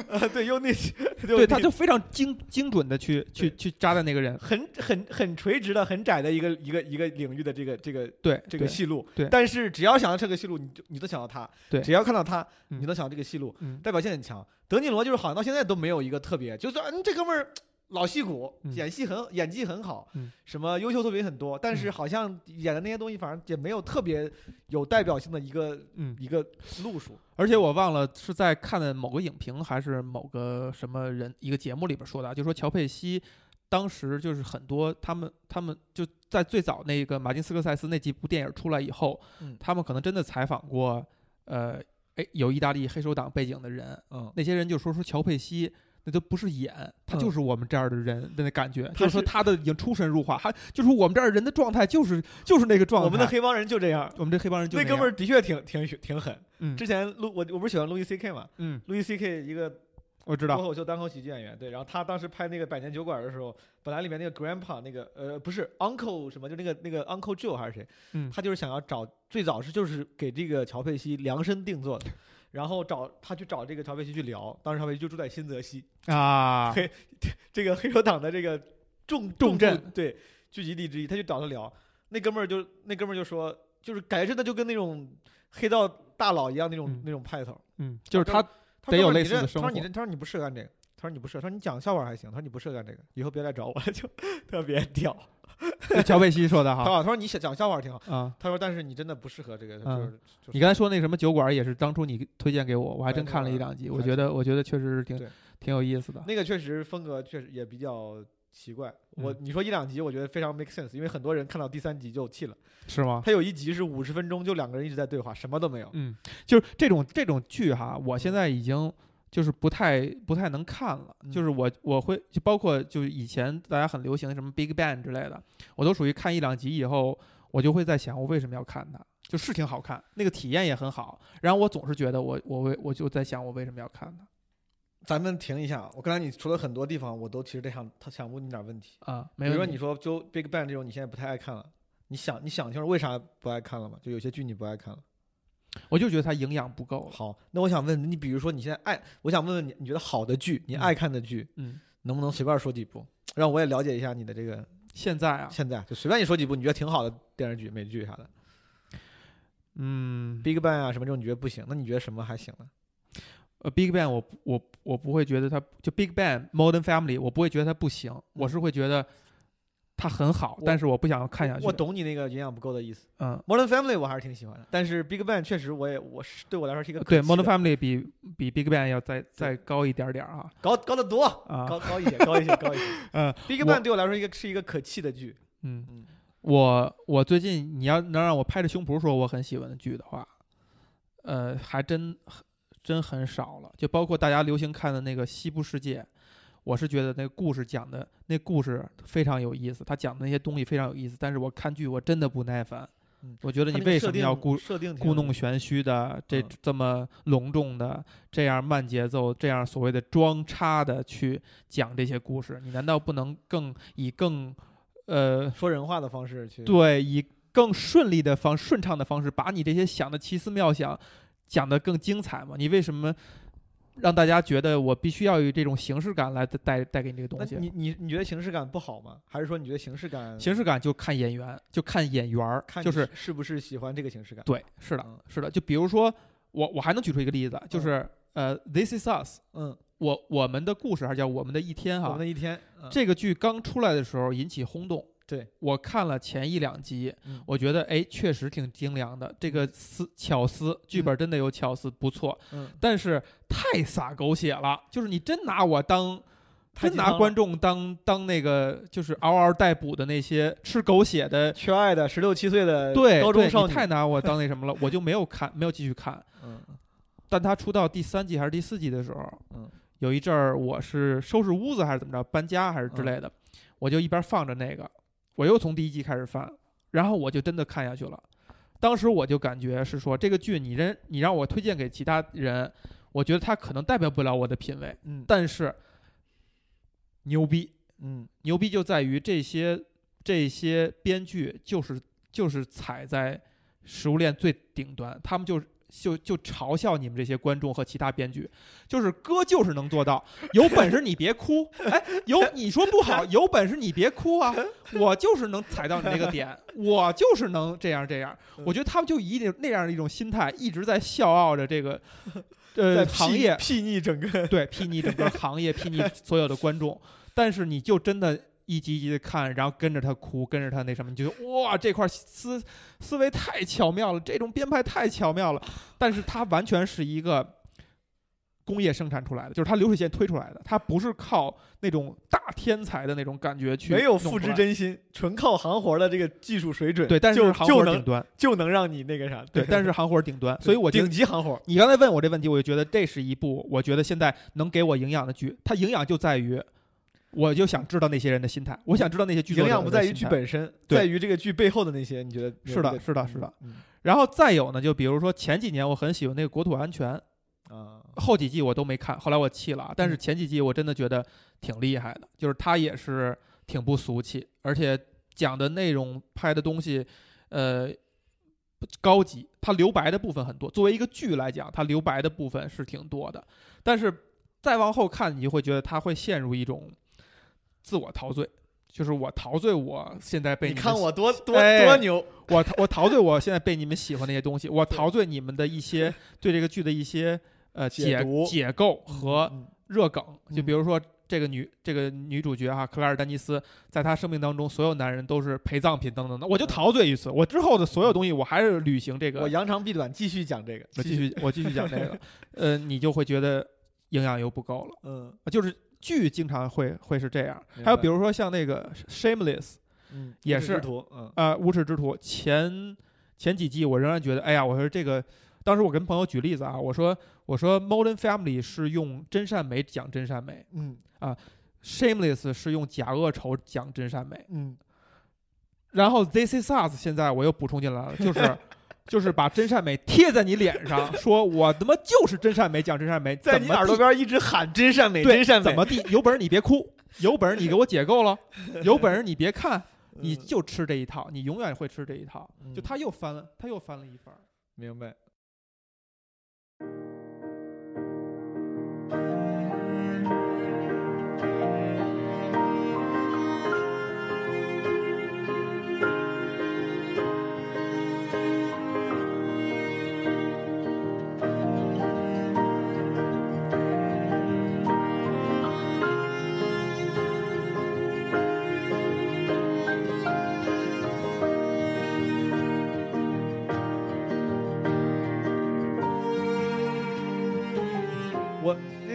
呃 [laughs] 对又 niche，[laughs] 对，他他就非常精精准的去去去扎在那个人。很很很垂直的很窄的一个一个一个领域的这个这个对，这个对戏路，对但是只要想到这个戏路，你就你都想到他，对只要看到他，嗯你都想到这个戏路，嗯，代表性很强。德尼罗就是好像到现在都没有一个特别，就是说嗯这哥们儿老戏骨，嗯。演戏很演技很好，嗯。什么优秀作品很多，但是嗯。好像演的那些东西反正也没有特别有代表性的一个嗯，一个路数。而且我忘了是在看的某个影评还是某个什么人一个节目里边说的啊，就说乔佩西当时就是很多他们他们就在最早那个马丁斯科塞斯那几部电影出来以后，嗯。他们可能真的采访过呃哎有意大利黑手党背景的人，嗯。那些人就说说乔佩西那都不是演，他嗯就是我们这样的人的那感觉，他就是说他的已经出神入化，还就是我们这儿人的状态就是就是那个状态。我们的黑帮人就这样。我们这黑帮人就那哥们儿，的确挺挺挺狠。嗯之前路我我不是喜欢路易 C K 嘛，嗯，路易 C K 一个我知道，脱口秀单口喜剧演员，对，然后他当时拍那个《百年酒馆》的时候，本来里面那个 Grandpa 那个呃不是 Uncle 什么，就那个那个 Uncle Joe 还是谁，嗯他就是想要找最早是就是给这个乔佩西量身定做的，[laughs] 然后找他去找这个乔佩西去聊，当时乔佩西就住在新泽西，啊，黑这个黑手党的这个重重镇对聚集地之一，他就找他聊，那哥们儿就那哥们儿就说，就是感觉真的就跟那种黑道大佬一样那种、嗯那种派头。嗯，就是他他得有类似的生这他说你活这他说你不适合干这个，他说你不适合，他说你讲笑话还行，他说你不适合干这个，以后别来找我了，[laughs] 就特别屌。[laughs] 乔佩西说的哈他说你想讲笑话挺好，啊。他说但是你真的不适合这个，就嗯是你刚才说那个什么酒馆也是当初你推荐给我，我还真看了一两集，我觉得我觉得确实是挺挺有意思的。那个确实风格确实也比较奇怪。我嗯你说一两集，我觉得非常 make sense，因为很多人看到第三集就气了。是吗？他有一集是五十分钟，就两个人一直在对话，什么都没有。嗯，就是这种这种剧哈，我现在已经就是不太不太能看了。嗯就是我我会就包括就以前大家很流行什么 Big Bang 之类的，我都属于看一两集以后，我就会在想我为什么要看它，就是挺好看，那个体验也很好。然后我总是觉得我我为我就在想我为什么要看它咱们停一下，我刚才你说了很多地方，我都其实得想，他想问你点问题。啊？比如说。你说就 Big Bang 这种，你现在不太爱看了，你想你想清楚为啥不爱看了吗？就有些剧你不爱看了。我就觉得它营养不够。好，那我想问你，比如说你现在爱，我想问问你，你觉得好的剧，你嗯。爱看的剧，嗯，能不能随便说几部，让我也了解一下你的这个现在啊，现在，就随便你说几部你觉得挺好的电视剧、美剧啥的。嗯，，Big Bang 啊什么这种你觉得不行，那你觉得什么还行呢？呃，Big Bang 我我我不会觉得它就 Big Bang Modern Family 我不会觉得它不行，我是会觉得它很好，但是我不想看下去。我懂你那个营养不够的意思。嗯，Modern Family 我还是挺喜欢的，但是 Big Bang 确实我也我是对我来说是一个对，Modern Family 比比 Big Bang 要再再高一点点啊高高得多，啊高高一些，高一些，高一些。[laughs] 嗯 Big Bang 对我来说一个是一个可气的剧。嗯嗯，我我最近你要能让我拍着胸脯说我很喜欢的剧的话，呃，还真真很少了。就包括大家流行看的那个《西部世界》，我是觉得那个故事讲的那故事非常有意思，他讲的那些东西非常有意思。但是我看剧我真的不耐烦，嗯我觉得你为什么要故设定故弄玄虚的这嗯这么隆重的这样慢节奏这样所谓的装叉的去讲这些故事？你难道不能更以更呃说人话的方式去？对，以更顺利的方、顺畅的方式，把你这些想的奇思妙想讲得更精彩吗？你为什么让大家觉得我必须要有这种形式感来带带带给你这个东西？你你你觉得形式感不好吗？还是说你觉得形式感形式感就看演员，就看演员儿，看就是是不是喜欢这个形式感？对，是的嗯，是的。就比如说我我还能举出一个例子，就是呃，《This Is Us》，嗯，我我们的故事还是叫我们的一天哈我们的，一天，嗯这个剧刚出来的时候引起轰动。对，我看了前一两集，嗯。我觉得哎，确实挺精良的。这个思巧思，剧本真的有巧思，不错。嗯，但是太洒狗血了，就是你真拿我当，真拿观众当当那个就是嗷嗷待哺的那些吃狗血的，缺爱的十六七岁的对，高中少女，太拿我当那什么了，我就没有看，没有继续看。嗯。但他出到第三季还是第四季的时候，嗯。有一阵儿我是收拾屋子还是怎么着，搬家还是之类的，我就一边放着那个，我又从第一季开始翻，然后我就真的看下去了。当时我就感觉是说，这个剧你人你让我推荐给其他人，我觉得他可能代表不了我的品味，嗯但是牛逼，嗯牛逼就在于这些这些编剧就是就是踩在食物链最顶端，他们就就就嘲笑你们这些观众和其他编剧，就是哥就是能做到，有本事你别哭，哎，有你说不好，有本事你别哭啊，我就是能踩到你那个点，我就是能这样这样，我觉得他们就一定那样的一种心态一直在笑傲着这个 [laughs] 呃行业睥睥睨整个，对，睥睨整个行业，睥睨所有的观众。但是你就真的一集一集的看，然后跟着他哭，跟着他那什么，你就觉得哇，这块思思维太巧妙了，这种编排太巧妙了。但是它完全是一个工业生产出来的，就是它流水线推出来的，它不是靠那种大天才的那种感觉去没有付之弄出来。真心，纯靠行活的这个技术水准，对，但是行活顶端，就能让你那个啥，对，但是行活顶端，[laughs] 所以我顶级行活，你刚才问我这问题，我就觉得这是一部我觉得现在能给我营养的剧。它营养就在于，我就想知道那些人的心态，我想知道那些剧营养不在于。剧本身，在于这个剧背后的那些，你觉得是的是的是的，嗯然后再有呢，就比如说前几年我很喜欢那个《国土安全》，嗯啊，后几季我都没看，后来我弃了啊。但是嗯前几季我真的觉得挺厉害的，就是它也是挺不俗气，而且讲的内容、拍的东西，呃，高级。它留白的部分很多，作为一个剧来讲，它留白的部分是挺多的。但是再往后看，你就会觉得它会陷入一种自我陶醉，就是我陶醉，我现在被你们看我多多哎多牛，我陶我陶醉，我现在被你们喜欢那些东西，我陶醉你们的一些对这个剧的一些呃解解读解构和嗯。热梗，就嗯。比如说这个女这个女主角哈，克莱尔丹尼斯，在她生命当中，所有男人都是陪葬品等等的，我就陶醉于此。我之后的所有东西，我还是履行这个，我扬长避短，继续讲这个，我继续我继续讲这个，[laughs] 呃，你就会觉得营养又不够了，嗯。就是剧经常会会是这样。还有比如说像那个 Shameless，嗯也是嗯。啊，无耻之徒前前几季我仍然觉得，哎呀，我说这个，当时我跟朋友举例子啊，我说我说 Modern Family 是用真善美讲真善美嗯。啊，Shameless 是用假恶丑讲真善美，嗯，然后 This Is Us 现在我又补充进来了，就是 [laughs] 就是把真善美贴在你脸上，[laughs] 说我他妈就是真善美讲真善美，在你耳朵边一直喊真善美，真善美，怎么地，有本事你别哭，[laughs] 有本事你给我解构了，[laughs] 有本事你别看，你嗯就吃这一套，你永远会吃这一套。就嗯他又翻了，他又翻了一番。明白。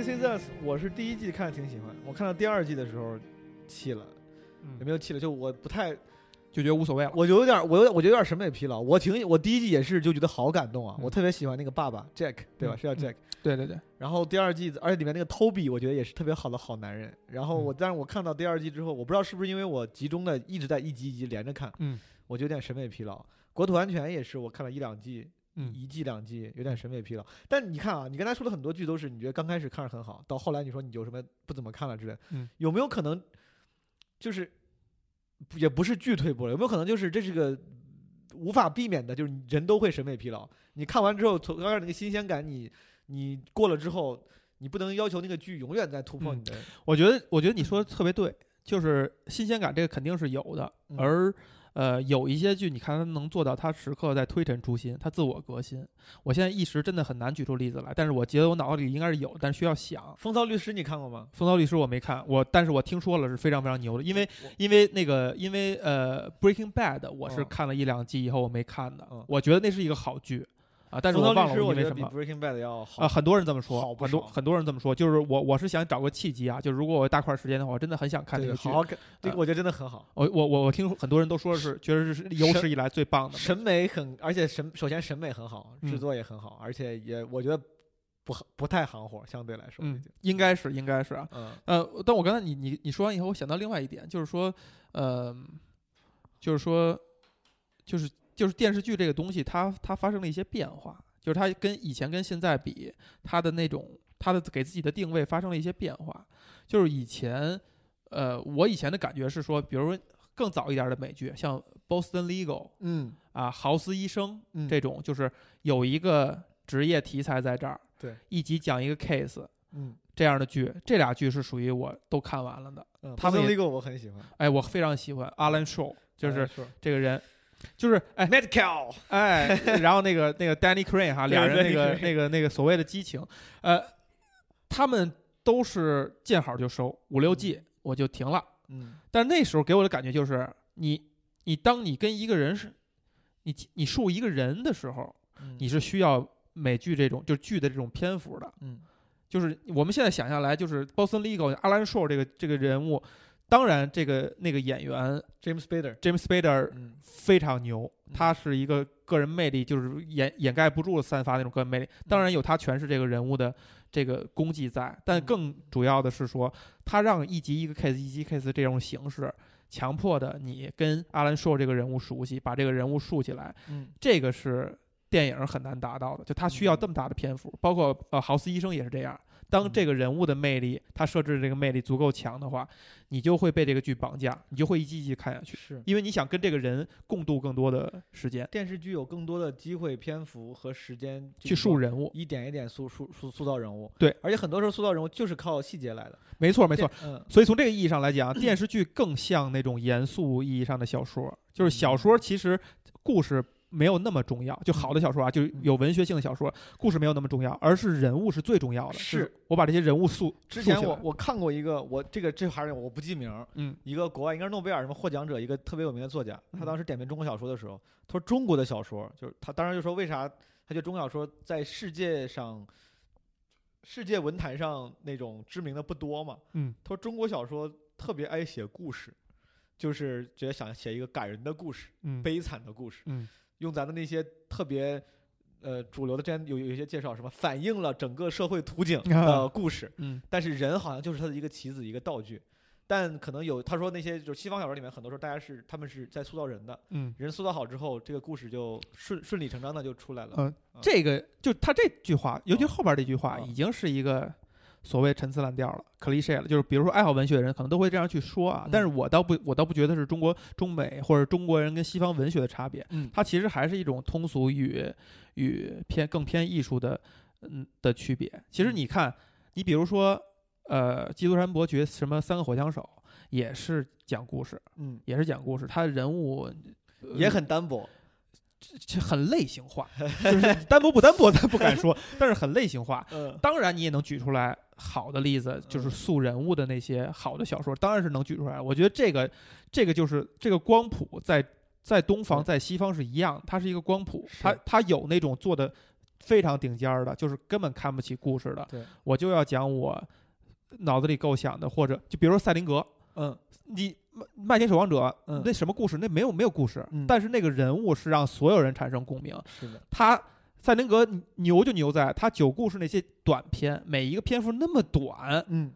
我 This Us，我是第一季看挺喜欢，我看到第二季的时候气了，有没有气了？就我不太，就觉得无所谓了。我有点，我有，我觉得有点审美疲劳。我挺，我第一季也是就觉得好感动啊，嗯我特别喜欢那个爸爸 Jack，对吧？嗯是叫嗯 Jack。对对对，然后第二季，而且里面那个 Toby，我觉得也是特别好的好男人。然后我，嗯但是我看到第二季之后，我不知道是不是因为我集中的一直在一集一集连着看，嗯我就有点审美疲劳。国土安全也是，我看了一两季，嗯一季两季，有点审美疲劳。但你看啊，你刚才说的很多剧都是你觉得刚开始看着很好，到后来你说你就什么不怎么看了之类的，嗯有没有可能就是也不是剧退步了？有没有可能就是这是个无法避免的，就是人都会审美疲劳。你看完之后，从刚开始那个新鲜感你，你过了之后，你不能要求那个剧永远在突破嗯你的。我觉得我觉得你说的特别对，就是新鲜感这个肯定是有的，嗯而呃有一些剧你看他能做到，他时刻在推陈出新，他自我革新。我现在一时真的很难举出例子来，但是我觉得我脑子里应该是有，但需要想。风骚律师你看过吗？风骚律师我没看，我但是我听说了是非常非常牛的，因为因为那个因为呃 Breaking Bad 我是嗯看了一两季以后我没看的，嗯我觉得那是一个好剧啊，但是我忘了我觉得比因为什么。Breaking Bad 要好啊，很多人这么说，很多很多人这么说，就是我我是想找个契机啊，就如果我有大块时间的话，我真的很想看这个剧好。好看，这个呃我觉得真的很好。我我我我听很多人都说是觉得是有史以来最棒的嘛，审美很，而且审首先审美很好，嗯制作也很好，而且也我觉得不不太行活，相对来说嗯，应该是应该是啊。嗯呃，但我刚才你你你说完以后，我想到另外一点，就是说，呃，就是说，就是就是电视剧这个东西，它它发生了一些变化，就是它跟以前跟现在比，它的那种它的给自己的定位发生了一些变化。就是以前，呃，我以前的感觉是说，比如说更早一点的美剧，像《Boston Legal》嗯啊，《豪斯医生》嗯这种，就是有一个职业题材在这儿，对，一集讲一个 case。嗯这样的剧，这俩剧是属于我都看完了的。嗯，他们 Boston Legal 我很喜欢，哎，我非常喜欢 Alan Shaw，就是说这个人，就是哎 Medical，哎，然后那个那个 Danny Crane 哈，对俩人那个那个那个所谓的激情，呃，他们都是见好就收，五六季我就停了。嗯但那时候给我的感觉就是，你你当你跟一个人是，你你树一个人的时候，嗯你是需要美剧这种就是剧的这种篇幅的。嗯就是我们现在想下来，就是 Boston Legal 阿兰硕这个这个人物，当然这个那个演员 James Spader，James Spader 嗯。非常牛，嗯。他是一个个人魅力，就是掩掩盖不住的散发那种个人魅力。当然有他诠释这个人物的这个功绩在，但嗯。更主要的是说，他让一集一个 case 一集 case 这种形式，强迫的你跟阿兰硕这个人物熟悉，把这个人物竖起来，嗯。这个是电影很难达到的，就他需要这么大的篇幅，包括呃豪斯医生也是这样。当嗯这个人物的魅力，他设置的这个魅力足够强的话，你就会被这个剧绑架，你就会一集一集看下去，是。因为你想跟这个人共度更多的时间，电视剧有更多的机会、篇幅和时间去塑人物。一点一点塑塑塑塑造人物。对，而且很多时候塑造人物就是靠细节来的。没错，没错。电，嗯，所以从这个意义上来讲，电 [clears throat] 视剧更像那种严肃意义上的小说，就是小说其实故事没有那么重要，就好的小说啊，就有文学性的小说，故事没有那么重要，而是人物是最重要的。是是。我把这些人物塑之前我我看过一个，我这个这还是我不记名，嗯。一个国外应该是诺贝尔什么获奖者，一个特别有名的作家，他嗯当时点评中国小说的时候，他说中国的小说就是他当时就说为啥他觉得中国小说在世界上。世界文坛上那种知名的不多嘛，嗯。他说中国小说特别爱写故事，就是觉得想写一个感人的故事、嗯。悲惨的故事，嗯用咱的那些特别呃主流的，之前有有一些介绍什么反映了整个社会图景的啊故事，嗯但是人好像就是他的一个棋子一个道具，但可能有他说那些就是西方小说里面很多时候大家是他们是在塑造人的，嗯。人塑造好之后，这个故事就顺顺理成章的就出来了。嗯这个就他这句话，尤其后边这句话，嗯已经是一个所谓陈词滥调了，cliche 了。就是比如说爱好文学的人可能都会这样去说啊，但是嗯我倒不，我倒不觉得是中国中美或者中国人跟西方文学的差别，嗯它其实还是一种通俗与与偏更偏艺术的嗯的区别。其实嗯你看，你比如说呃，《基督山伯爵》什么三个火枪手，也是讲故事，嗯，也是讲故事，他的人物。呃也很单薄。这很类型化，[laughs] 就是单薄不单薄咱不敢说，但是很类型化。嗯当然，你也能举出来好的例子，就是嗯塑人物的那些好的小说，当然是能举出来。我觉得这个，这个就是这个光谱在在东方在西方是一样，它是一个光谱，它它有那种做的非常顶尖儿的，就是根本看不起故事的，对，我就要讲我脑子里构想的，或者就比如说赛林格，嗯你麦麦田守望者，嗯那什么故事？那没有没有故事，嗯但是那个人物是让所有人产生共鸣。是的，他赛林格牛就牛在他九故事那些短篇，每一个篇幅那么短，嗯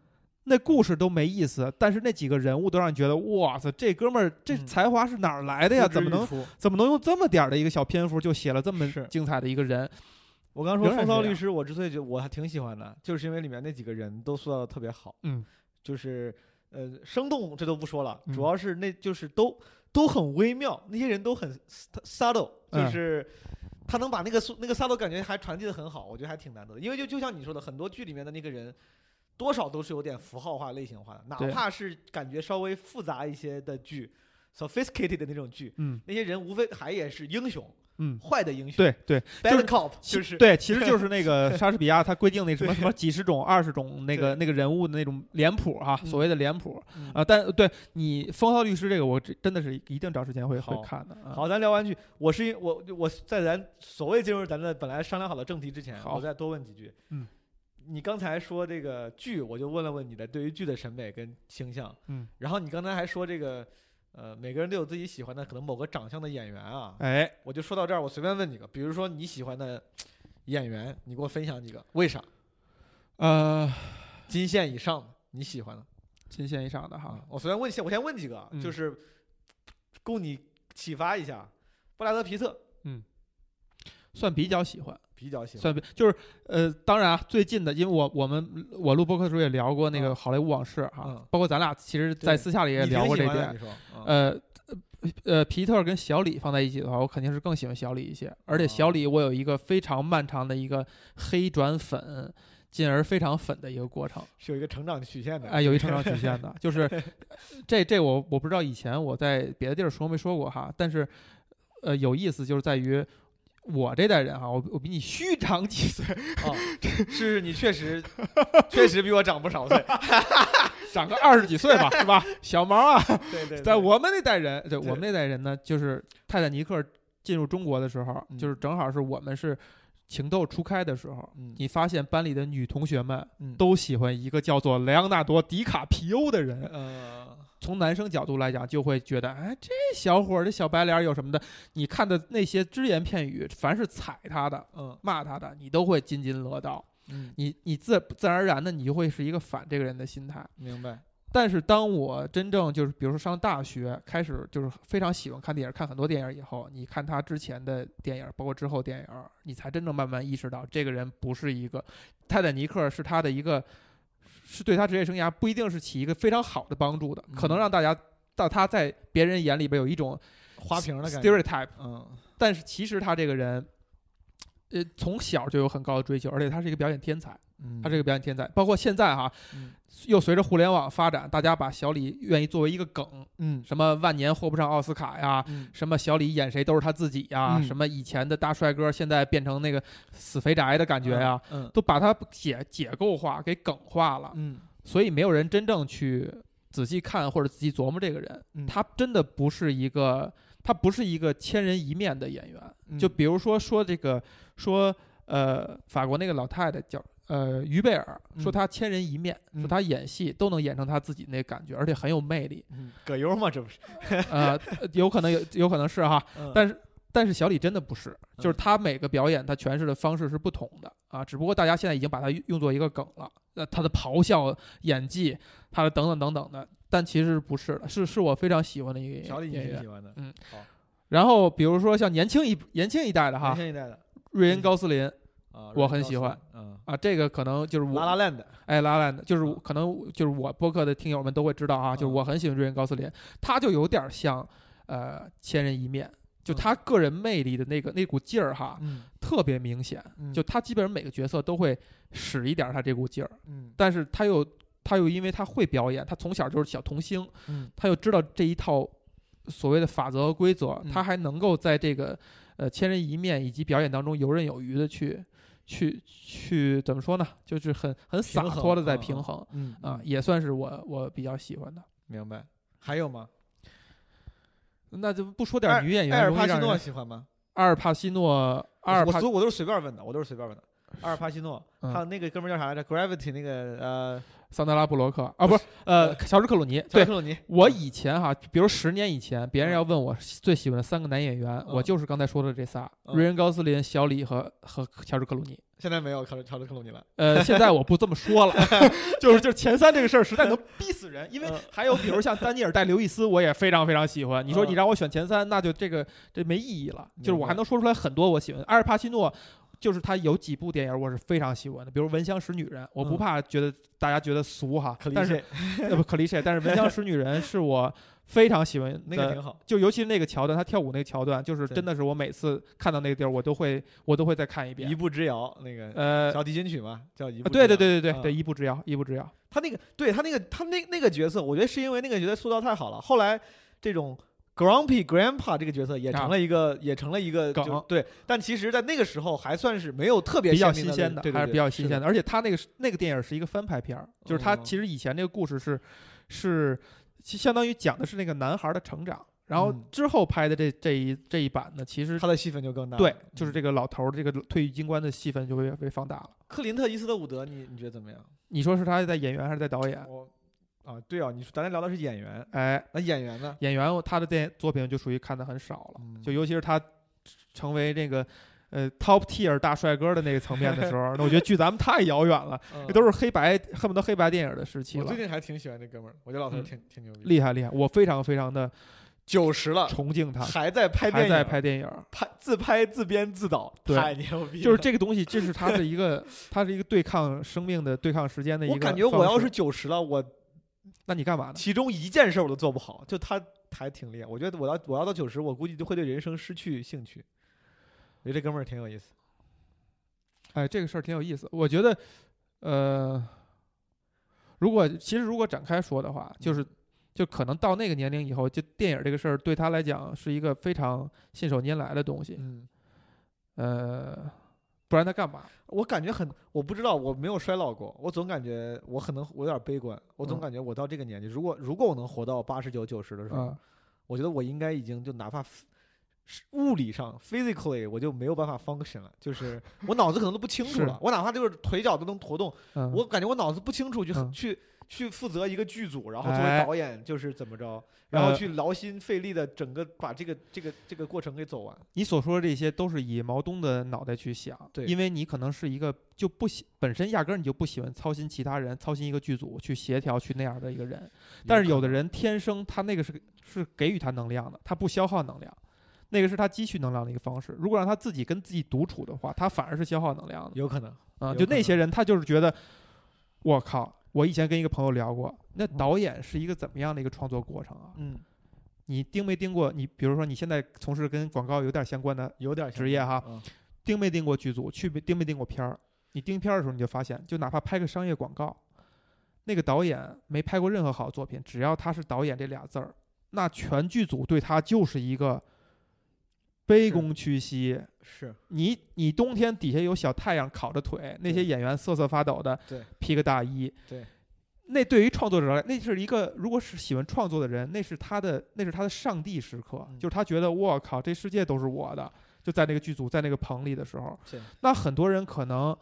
那故事都没意思，但是那几个人物都让你觉得，哇塞，这哥们儿这嗯才华是哪儿来的呀？怎么能怎么能用这么点儿的一个小篇幅就写了这么精彩的一个人？我刚说《风骚律师》，我之所以觉得我还挺喜欢的，就是因为里面那几个人都塑造的特别好，嗯就是呃生动这都不说了，嗯主要是那就是都都很微妙，那些人都很 subtle，就嗯是他能把那个速那个 subtle 感觉还传递的很好，我觉得还挺难得的。因为就就像你说的，很多剧里面的那个人。多少都是有点符号化、类型化的，哪怕是感觉稍微复杂一些的剧，sophisticated 的那种剧，嗯那些人无非还也是英雄，嗯，坏的英雄，对对，，bad 就是就是对，其实就是那个 [laughs] 莎士比亚他规定那什么什么几十种、二十种那个那个人物的那种脸谱哈，嗯。所谓的脸谱。嗯。啊。但对你《风骚律师》这个，我真真的是一定找时间会会看的。啊。好，咱聊完剧，我是因我我在咱所谓进入咱的本来商量好的正题之前，我再多问几句。嗯，你刚才说这个剧，我就问了问你的对于剧的审美跟倾向。嗯，然后你刚才还说这个，呃，每个人都有自己喜欢的可能某个长相的演员啊。哎，我就说到这儿，我随便问几个，比如说你喜欢的演员，你给我分享几个，为啥？呃，金线以上的你喜欢的。金线以上的哈。啊，，我随便问，先我先问几个就是供你启发一下。布拉德皮特。嗯。算比较喜欢，比较喜欢，就是呃，当然啊，最近的，因为我我们我录播客的时候也聊过那个嗯好莱坞往事哈嗯，包括咱俩其实，在私下里也聊过这点呃呃，皮特跟小李放在一起的话，我肯定是更喜欢小李一些。而且小哦李，我有一个非常漫长的一个黑转粉，进而非常粉的一个过程。是有一个成长曲线的。哎，有一成长曲线的，就是 [laughs] 这这我我不知道以前我在别的地儿说没说过哈，但是呃有意思就是在于我这代人哈，我我比你虚长几岁，啊，[laughs] 是你确实确实比我长不少岁。[laughs] 长个二十几岁吧，是吧？小毛啊，对对，在我们那代人，对对我们那代人呢，就是泰坦尼克进入中国的时候，嗯就是正好是我们是情窦初开的时候，嗯你发现班里的女同学们嗯都喜欢一个叫做莱昂纳多·迪卡皮欧的人。呃从男生角度来讲，就会觉得，哎，这小伙儿这小白脸儿有什么的？你看的那些只言片语，凡是踩他的、嗯骂他的，你都会津津乐道。嗯，你你自自然而然的，你就会是一个反这个人的心态。明白。但是当我真正就是比如说上大学，开始就是非常喜欢看电影，看很多电影以后，你看他之前的电影，包括之后电影，你才真正慢慢意识到，这个人不是一个泰坦尼克是他的一个，是对他职业生涯不一定是起一个非常好的帮助的，可能嗯。让大家到他在别人眼里边有一种花瓶的感觉。stereotype，嗯。但是其实他这个人，呃，从小就有很高的追求，而且他是一个表演天才，嗯，他是一个表演天才，包括现在哈，嗯。又随着互联网发展，大家把小李愿意作为一个梗，嗯。什么万年获不上奥斯卡呀，嗯。什么小李演谁都是他自己呀，嗯。什么以前的大帅哥现在变成那个死肥宅的感觉呀，嗯。都把它解解构化，给梗化了，嗯。所以没有人真正去仔细看或者仔细琢磨这个人，嗯。他真的不是一个，他不是一个千人一面的演员。嗯。就比如说说这个说呃法国那个老太太叫呃于贝尔，说嗯她千人一面，嗯说他演戏都能演成他自己那感觉，而且很有魅力。嗯葛优嘛，这不是？呃，有可能有有可能是哈，嗯但是但是小李真的不是，就是他每个表演他诠释的方式是不同的啊，只不过大家现在已经把它用作一个梗了。那，他的咆哮演技，他的等等等等的，但其实不是的，是是我非常喜欢的一个演员小李你挺喜。欢的，嗯好，然后比如说像年轻一年轻一代的哈年，轻一代的瑞恩高斯林啊，我很喜欢，嗯，啊，这个可能就是我拉拉烂的，哎，拉烂的，就是嗯可能就是我播客的听友们都会知道啊，就是嗯我很喜欢瑞恩高斯林，他就有点像呃千人一面，就嗯他个人魅力的那个那股劲儿哈，嗯特别明显。嗯就他基本上每个角色都会使一点他这股劲儿，嗯但是他又他又因为他会表演，他从小就是小童星，嗯他又知道这一套所谓的法则和规则，嗯他还能够在这个呃千人一面以及表演当中游刃有余的去去去怎么说呢？就是很很洒脱的在嗯平衡。嗯啊，，也算是我我比较喜欢的。明白。还有吗？那就不说埃点女演员，埃尔帕西诺喜欢吗？阿尔帕西诺，阿尔帕我所我都是随便问的，我都是随便问的。阿尔帕西诺，嗯还有那个哥们叫啥来着？Gravity 那个呃，桑德拉布洛克啊，不是呃，乔治克鲁尼。对乔克鲁尼。我以前哈，比如十年以前，别人要问我最喜欢的三个男演员，嗯我就是刚才说的这仨：嗯瑞恩高斯林、小李和和乔治克鲁尼。现在没有乔治乔治克鲁尼了。呃，现在我不这么说了，[laughs] 就是就是前三这个事儿实在能 [laughs] 逼死人，因为嗯还有比如像丹尼尔戴刘易斯，我也非常非常喜欢。你说嗯你让我选前三，那就这个这没意义了。就是我还能说出来很多我喜欢。阿尔帕西诺，就是他有几部电影我是非常喜欢的，比如《闻香识女人》，我不嗯怕觉得大家觉得俗哈，可但是 [laughs] 呃不可离谁，但是《闻香识女人》是我非常喜欢的，[laughs] 那个挺好。就尤其是那个桥段，他跳舞那个桥段，就是真的是我每次看到那个地儿，我都会我都会再看一遍一。步之遥那个呃，小提琴曲嘛，叫一步。对对对对对嗯对，一步之遥，一步之遥。他那个对他那个他那那个角色，我觉得是因为那个角色塑造太好了。后来这种 Grumpy Grandpa 这个角色也成了一个，也成了一个梗对。但其实，在那个时候还算是没有特别比较新鲜的，对对还是比较新鲜的。的。而且他那个那个电影是一个翻拍片儿，就是他哦其实以前那个故事是是其相当于讲的是那个男孩的成长，然后嗯之后拍的这这一这一版呢，其实他的戏份就更大了。对，就是嗯这个老头儿这个退役军官的戏份就会被放大了。克林特·伊斯特伍德，你你觉得怎么样？你说是他在演员还是在导演？我啊，对啊，你说咱俩聊的是演员，哎，那演员呢？演员他的电影作品就属于看的很少了，嗯就尤其是他成为这个呃 top tier 大帅哥的那个层面的时候，[laughs] 那我觉得距咱们太遥远了，嗯这都是黑白恨不得黑白电影的时期了我最。近还挺喜欢这哥们儿，我觉得老头挺挺牛逼，厉害厉害，我非常非常的九十了崇敬他，还在拍电影，还在拍电影，拍自拍自编自导，对太牛逼了！就是这个东西，这是他的一个，他是一个对抗生命的、对抗时间的一个我。感觉我要是九十了，我那你干嘛呢？其中一件事我都做不好，就他还挺厉害。我觉得我要我要到九十，我估计就会对人生失去兴趣。我觉得这哥们儿挺有意思。哎，这个事儿挺有意思。我觉得，呃，如果其实如果展开说的话，就是就可能到那个年龄以后，就电影这个事儿对他来讲是一个非常信手拈来的东西。嗯，呃，不然他干嘛？我感觉很，我不知道，我没有衰老过，我总感觉我可能我有点悲观，我总嗯。感觉我到这个年纪，如果如果我能活到八十九九十的时候，啊，我觉得我应该已经就哪怕物理上 physically 我就没有办法 function 了，就是 [laughs] 我脑子可能都不清楚了，我哪怕就是腿脚都能活动，嗯，我感觉我脑子不清楚，就嗯。去去负责一个剧组，然后作为哎导演就是怎么着，然后呃去劳心费力的整个把这个这个这个过程给走完。你所说的这些都是以毛东的脑袋去想，对因为你可能是一个就不喜本身压根儿你就不喜欢操心其他人，操心一个剧组去协调去那样的一个人。但是有的人天生他那个是是给予他能量的，他不消耗能量，那个是他积蓄能量的一个方式。如果让他自己跟自己独处的话，他反而是消耗能量的。有可能，啊、就那些人，他就是觉得，我靠，我以前跟一个朋友聊过，那嗯导演是一个怎么样的一个创作过程啊？嗯，你盯没盯过？你比如说你现在从事跟广告有点相关的，有点职业哈嗯盯没盯过剧组？去没盯没盯过片儿？你盯片儿的时候，你就发现，就哪怕拍个商业广告，那个导演没拍过任何好作品，只要他是导演这俩字儿，那全剧组对他就是一个卑躬屈膝。是。你你冬天底下有小太阳烤着腿，那些演员瑟瑟发抖的，对，披个大衣，对，那对于创作者来，那是一个如果是喜欢创作的人，那是他的那是他的上帝时刻，嗯。就是他觉得我靠，这世界都是我的，就在那个剧组在那个棚里的时候，对。那很多人可能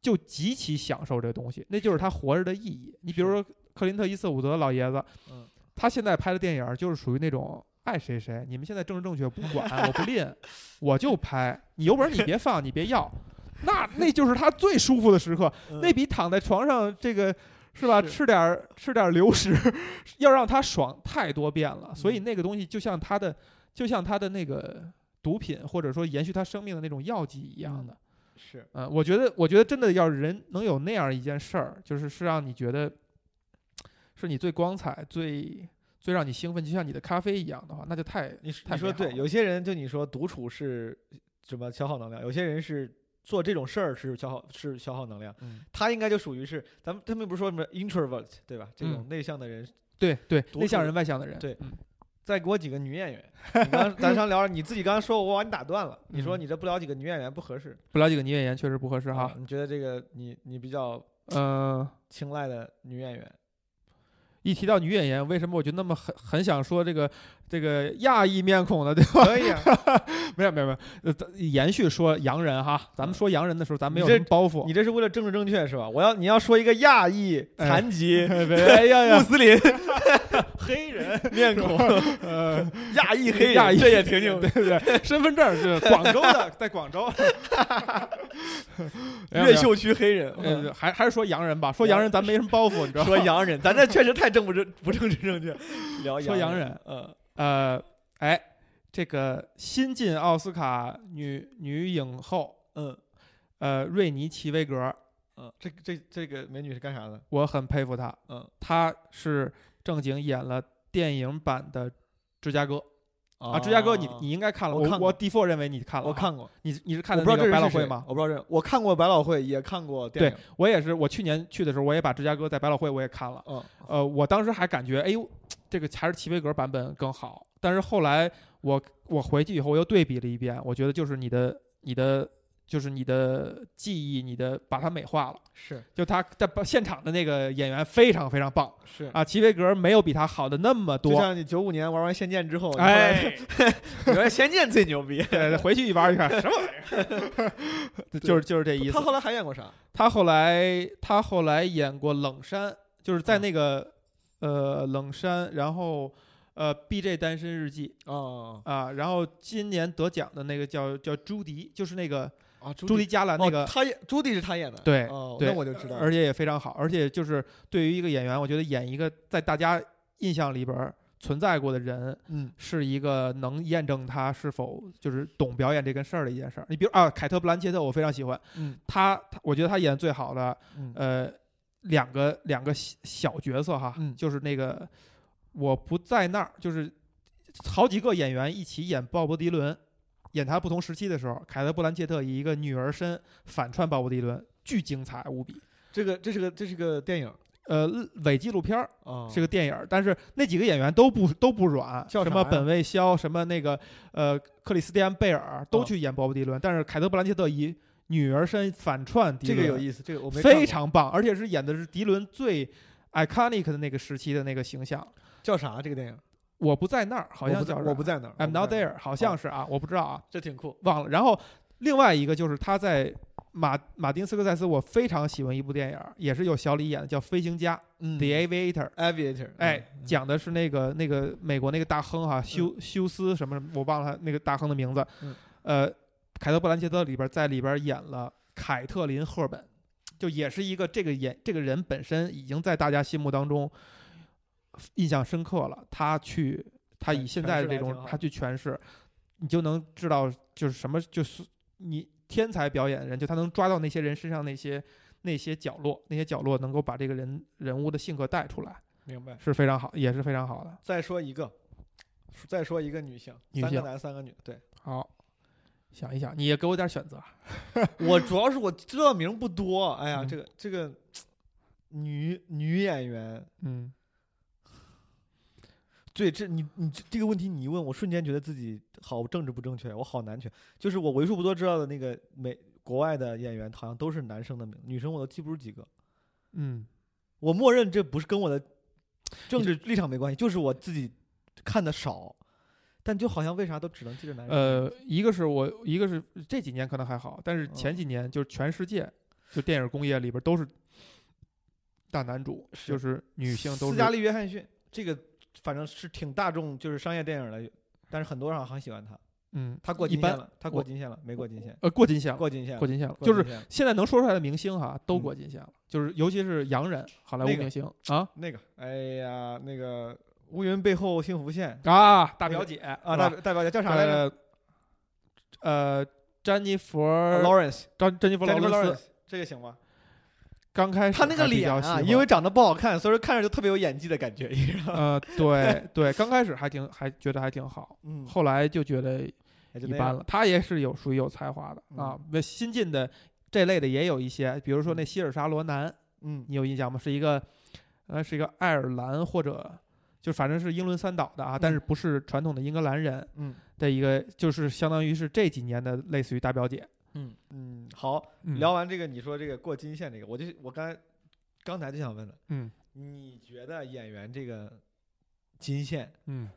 就极其享受这个东西，那就是他活着的意义。你比如说克林特·伊斯伍德老爷子，嗯。他现在拍的电影就是属于那种爱谁谁，你们现在政治正确不管，[laughs] 我不吝，我就拍，你有本事你别放，你别要，那那就是他最舒服的时刻，那比躺在床上这个。是吧？是吃点儿吃点儿流食，要让他爽太多遍了。所以嗯那个东西就像他的，就像他的那个毒品，或者说延续他生命的那种药剂一样的。是嗯，我觉得，我觉得真的要是人能有那样一件事儿，就是是让你觉得是你最光彩、最最让你兴奋，就像你的咖啡一样的话，那就太你你说对，有些人就你说独处是什么消耗能量，有些人是做这种事儿是消耗是消耗能量，嗯，他应该就属于是咱们他们不是说什么 introvert 对吧？这种嗯内向的人，对对，独内向人、外向的人，对嗯再给我几个女演员。[laughs] 你刚咱刚聊，你自己刚刚说我把你打断了，你说嗯你这不聊几个女演员不合适不聊几个女演员确实不合适啊哈。你觉得这个你你比较嗯、青睐的女演员？一提到女演员，为什么我就那么很很想说这个这个亚裔面孔呢，对吧？可以啊，[laughs] 没有没有没有，呃，咱延续说洋人哈，咱们说洋人的时候，咱没有包袱。你这是为了政治正确是吧？我要你要说一个亚裔、[laughs] 哎残疾、[laughs] 哎呀呀，穆斯林 [laughs] 黑人，面孔，呃，亚裔黑人，亚裔。这也挺牛对不对，[laughs] 身份证是 [laughs] 广州的，在广州。越秀区黑人。呃，还还是说洋人吧，说洋人咱没什么包袱，你知道吗？说洋人，咱这确实太正不正不政治正确。聊说洋人，呃，呃，哎，这个新晋奥斯卡女女影后，嗯。呃，瑞妮奇维格，嗯，这这这个美女是干啥的？我很佩服她。嗯。她是正经演了电影版的芝加哥啊，芝加哥你你应该看了，我我看过我 default 认为你看了，我，看过，你你是看我不知道的那个这是百老汇吗？我不知道这，我看过百老汇，也看过电影。我也是，我去年去的时候，我也把芝加哥在百老汇我也看了。嗯，呃，我当时还感觉，哎呦，这个还是齐威格版本更好。但是后来我我回去以后，我又对比了一遍，我觉得就是你的你的就是你的记忆，你的把它美化了。是就他在现场的那个演员非常非常棒是。啊，齐维格没有比他好的那么多就。像你九五年玩完《仙剑》之后，哎，[laughs] 原来《仙剑》最牛逼。对，回去一玩一看，[laughs] 什么玩意儿？[laughs] 就是就是这意思他。后来还演过啥？他后来他后来演过冷山，就是在嗯那个、呃冷山，然后呃 B.J. 单身日记哦啊，然后今年得奖的那个叫叫朱迪，就是那个啊，朱朱迪加兰那个，哦他演朱迪是他演的。对哦，对那我就知道。而且也非常好，而且就是对于一个演员，我觉得演一个在大家印象里边存在过的人，嗯，是一个能验证他是否就是懂表演这件事儿的一件事儿。你比如啊，凯特·布兰切特，我非常喜欢嗯他，他我觉得他演的最好的嗯呃，两个两个小小角色哈，嗯就是那个我不在那儿，就是好几个演员一起演鲍勃迪伦，演他不同时期的时候，凯特·布兰切特以一个女儿身反串鲍勃迪伦，巨精彩无比。这个这是个这是个电影呃，伪纪录片儿啊，是个电影儿，但是那几个演员都不都不软，叫什么本卫肖，什么那个呃克里斯蒂安贝尔都哦去演鲍勃迪伦，但是凯特·布兰切特以女儿身反串迪伦，这个有意思，这个我没非常棒，而且是演的是迪伦最 iconic 的那个时期的那个形象。叫啥这个电影？我不在那儿，好像叫我不在那儿，I'm not there，好像是啊，我不知道啊，这挺酷。忘了。然后另外一个就是他在马马丁斯科塞斯，我非常喜欢一部电影，也是有小李演的，叫《飞行家》嗯 The Aviator。Aviator，哎，嗯讲的是那个那个美国那个大亨哈休休斯什么什么，我忘了他那个大亨的名字。嗯呃，凯特·布兰切特里边在里边演了凯特琳·赫本，就也是一个这个演这个人本身已经在大家心目当中印象深刻了。他去他以现在的这种他去诠释，你就能知道就是什么就是你天才表演的人，就他能抓到那些人身上那些那些角落，那些角落能够把这个人人物的性格带出来。明白。是非常好，也是非常好的。再说一个，再说一个女性，女性三个男三个女。对好，想一想，你也给我点选择。[laughs] 我主要是我知道名不多，哎呀，嗯这个这个女女演员，嗯，对，这你你这这个问题你一问，我瞬间觉得自己好政治不正确，我好男权。就是我为数不多知道的那个美国外的演员，好像都是男生的名，女生我都记不住几个。嗯，我默认这不是跟我的政治立场没关系，就是我自己看的少，但就好像为啥都只能记着男生。呃，一个是我，一个是这几年可能还好，但是前嗯几年就是全世界，就电影工业里边都是大男主，是就是女性都是斯嘉丽·约翰逊这个反正是挺大众，就是商业电影的，但是很多人好像很喜欢他。嗯，他过金线了，他过金线了，没过金线，呃过金线了，过金线，过金线了，就是现在能说出来的明星哈都嗯过金线了，就是尤其是洋人，好莱坞明星。啊？那个，哎呀，那个乌云背后幸福线。啊，大表姐啊，大大表姐叫啥来着？呃呃，詹妮弗？Lawrence，詹詹妮弗劳伦斯这个行吗？刚开始他那个脸啊，因为长得不好看，所以说看着就特别有演技的感觉？呃，对对，刚开始还挺还觉得还挺好，嗯，后来就觉得。一般了。他也是有属于有才华的啊嗯，那新进的这类的也有一些，比如说那希尔莎罗南，嗯你有印象吗？是一个呃是一个爱尔兰或者就反正是英伦三岛的啊，但是不是传统的英格兰人嗯的一个，就是相当于是这几年的类似于大表姐。嗯嗯，好，嗯聊完这个，你说这个过金线这个，我就我刚才刚才就想问了，嗯你觉得演员这个金线，嗯，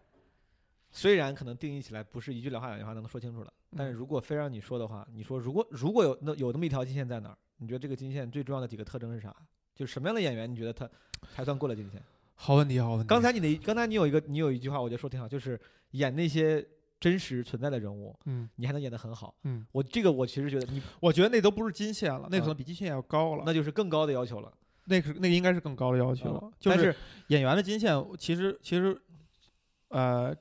虽然可能定义起来不是一句两话两句话能说清楚的，但是嗯如果非让你说的话，你说如果如果有那有那么一条金线在哪儿，你觉得这个金线最重要的几个特征是啥？就是什么样的演员你觉得他才算过了金线？好问题，好问题。刚才你的刚才你有一个你有一句话，我觉得说挺好，就是演那些真实存在的人物，嗯你还能演得很好。嗯，我这个我其实觉得你我觉得那都不是金线了，那可嗯能比金线要高了。那就是更高的要求了。那是那个应该是更高的要求了但是演员的金线，其实其实，呃，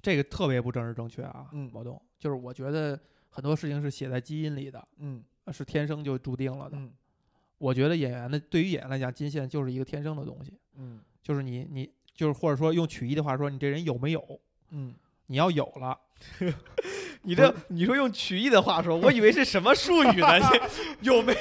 这个特别不政治正确啊，嗯毛东，就是我觉得很多事情是写在基因里的，嗯呃是天生就注定了的。嗯我觉得演员的对于演员来讲，金线就是一个天生的东西，嗯就是你你就是或者说用曲艺的话说，你这人有没有？嗯，你要有了，[laughs] 你这你说用曲艺的话说，我以为是什么术语呢？[laughs] 有没？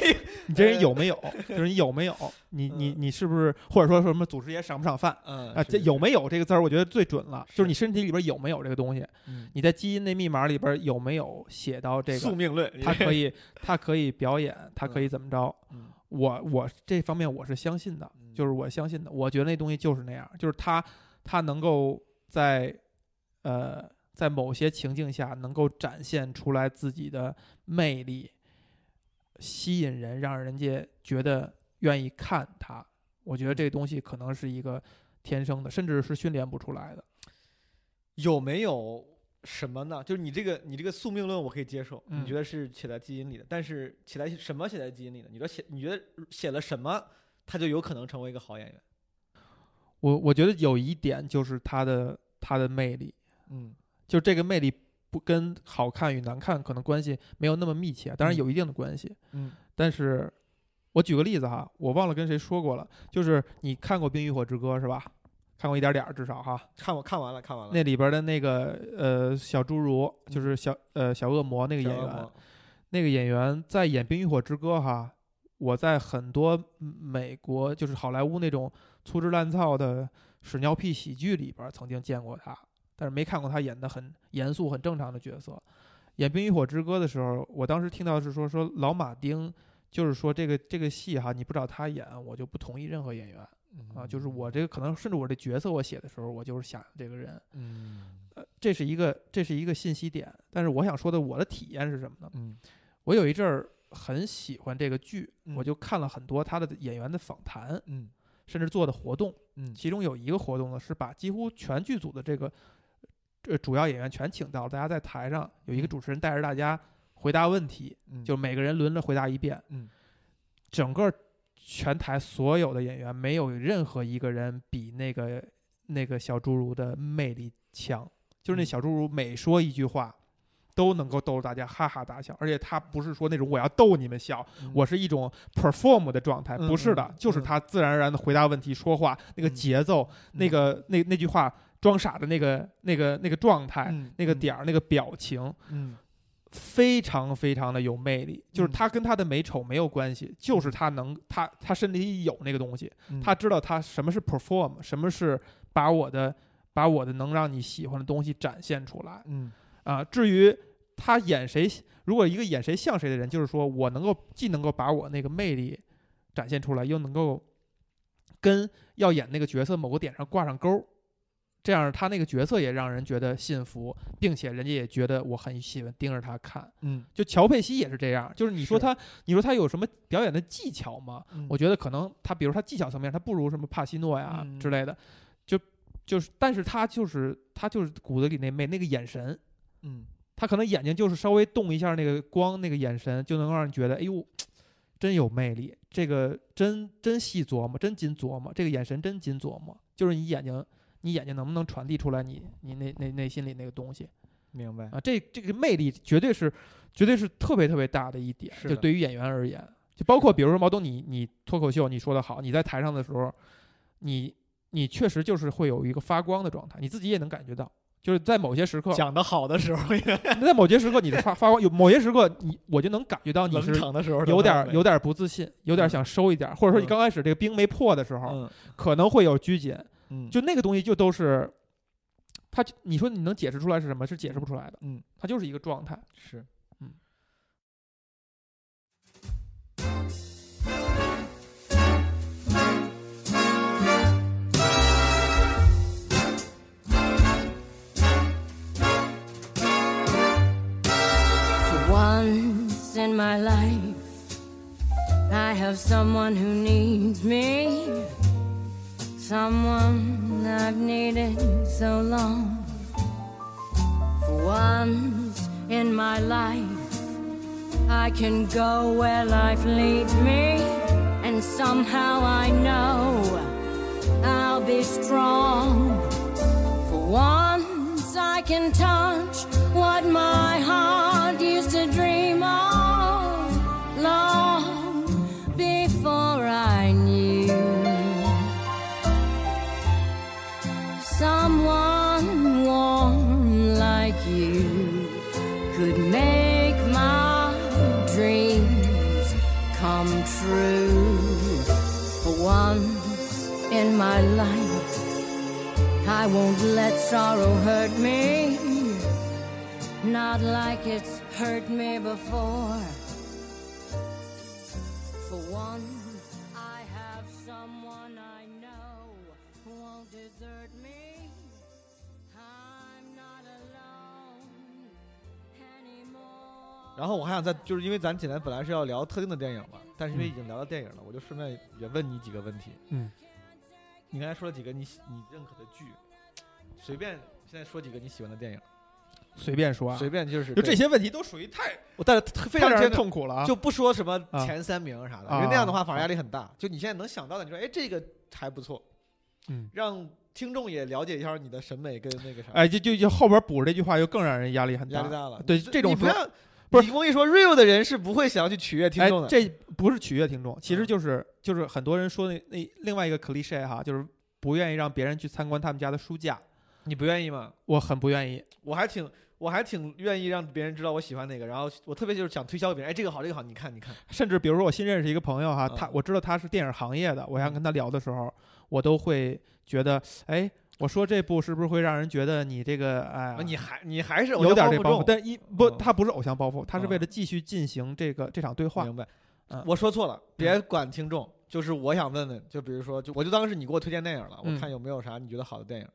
你这人有没有？就是你有没有？你你嗯你是不是或者说说什么祖师爷赏不赏饭？嗯啊，这有没有这个字儿，我觉得最准了，就是你身体里边有没有这个东西，嗯你在基因那密码里边有没有写到这个？宿命论，他可以，[laughs] 它可以表演，它可以怎么着？嗯我我这方面我是相信的，嗯就是我相信的，我觉得那东西就是那样，就是他他能够在呃在某些情境下能够展现出来自己的魅力，吸引人，让人家觉得愿意看他。我觉得这东西可能是一个天生的，甚至是训练不出来的。有没有什么呢？就是你这个你这个宿命论我可以接受，嗯你觉得是写在基因里的，但是写在什么写在基因里的？你说写你觉得写了什么，他就有可能成为一个好演员？我我觉得有一点就是他的他的魅力，嗯就这个魅力不跟好看与难看可能关系没有那么密切，当然嗯有一定的关系。嗯但是我举个例子哈，我忘了跟谁说过了，就是你看过《冰与火之歌》是吧？看过一点点儿，至少哈。看我看完了看完了，那里边的那个呃小侏儒，就是小呃小恶魔那个演员那个演员在演《冰与火之歌》哈，我在很多美国就是好莱坞那种粗制滥造的屎尿屁喜剧里边曾经见过他，但是没看过他演的很严肃、很正常的角色。演《冰与火之歌》的时候，我当时听到是说说老马丁，就是说这个这个戏哈，你不找他演，我就不同意任何演员。啊，就是我这个可能甚至我这角色我写的时候，我就是想这个人，嗯呃，这是一个这是一个信息点。但是我想说的，我的体验是什么呢？嗯我有一阵儿很喜欢这个剧，嗯我就看了很多他的演员的访谈，嗯甚至做的活动。嗯其中有一个活动呢，是把几乎全剧组的这个呃主要演员全请到了，大家在台上有一个嗯。主持人带着大家回答问题，嗯，就每个人轮着回答一遍。嗯。整个全台所有的演员没有任何一个人比那个那个小侏儒的魅力强，就是那嗯。小侏儒每说一句话。都能够逗得大家哈哈大笑，而且他不是说那种我要逗你们笑，嗯。我是一种 perform 的状态，嗯不是的嗯，就是嗯。他自然而然的回答问题、说话那个嗯。节奏，那个那那句话装傻的那个那个那个状态、嗯那个点儿、那个表情，嗯非常非常的有魅力。就是嗯他跟他的美丑没有关系，就是他能他他身体里有那个东西，嗯他知道他什么是 perform，什么是把我的把我的能让你喜欢的东西展现出来嗯啊。至于他演谁，如果一个演谁像谁的人，就是说我能够既能够把我那个魅力展现出来，又能够跟要演那个角色某个点上挂上钩儿，这样他那个角色也让人觉得信服，并且人家也觉得我很喜欢盯着他看。嗯就乔佩西也是这样，就是你说他，你说他有什么表演的技巧吗？嗯我觉得可能他，比如他技巧层面，他不如什么帕西诺呀嗯之类的，就就是，但是他就是他就是骨子里那魅那个眼神，嗯他可能眼睛就是稍微动一下那个光，那个眼神就能让人觉得，哎呦，真有魅力，这个真真细琢磨，真精琢磨，这个眼神真精琢磨，就是你眼睛，你眼睛能不能传递出来你你那那内心里那个东西明白啊？这这个魅力绝对是绝对是特别特别大的一点，就对于演员而言，就包括比如说毛东你，你脱口秀你说的好，你在台上的时候，你你确实就是会有一个发光的状态，你自己也能感觉到。就是在某些时刻，讲的好的时候，在某些时刻你的发发光，有某些时刻你我就能感觉到你冷是场的时候有点儿有点不自信，有点想收一点儿，或者说你嗯刚开始这个冰没破的时候，嗯可能会有拘谨，嗯就那个东西就都是，它你说你能解释出来是什么？是解释不出来的，嗯它就是一个状态。是嗯。For once in my life, I have someone who needs me. Someone I've needed so long. For once in my life, I can go where life leads me. And somehow I know I'll be strong. For once I can touch what my heart used to dream come true. For once in my life, I won't let sorrow hurt me, not like it's hurt me before. For once, I have someone I know who won't desert me. I'm not alone anymore. 然后我还想再，就是因为咱简单本来是要聊特定的电影嘛， 但是因为嗯已经聊到电影了，我就顺便也问你几个问题。嗯，你刚才说了几个你喜你认可的剧，随便现在说几个你喜欢的电影，随便说啊，随便就是就这，些问题都属于太我但是非常太让人痛苦了啊。就不说什么啊前三名啥的，啊因为那样的话反而压力很大。就你现在能想到的，你说哎这个还不错，嗯，让听众也了解一下你的审美跟那个啥，哎，就就就后边补着这句话，就更让人压力很大。压力大了。对这种不要不是你跟我一说 real 的人是不会想要去取悦听哎众的。，这不是取悦听众，其实嗯就是就是很多人说那那另外一个 cliche 哈，就是不愿意让别人去参观他们家的书架，你不愿意吗？我很不愿意。我还挺我还挺愿意让别人知道我喜欢哪个，然后我特别就是想推销给别人，哎，这个好，这个好，你看，你看，甚至比如说我新认识一个朋友哈，他嗯我知道他是电影行业的，我想嗯跟他聊的时候，我都会觉得，哎，我说这部是不是会让人觉得你这个哎你还你还是有点这包袱？但一不，嗯他不是偶像包袱，他是为嗯了继续进行这个这场对话。明白嗯。我说错了，别管听众，就是我想问问，就比如说，就我就当是你给我推荐电影了，嗯我看有没有啥你觉得好的电影，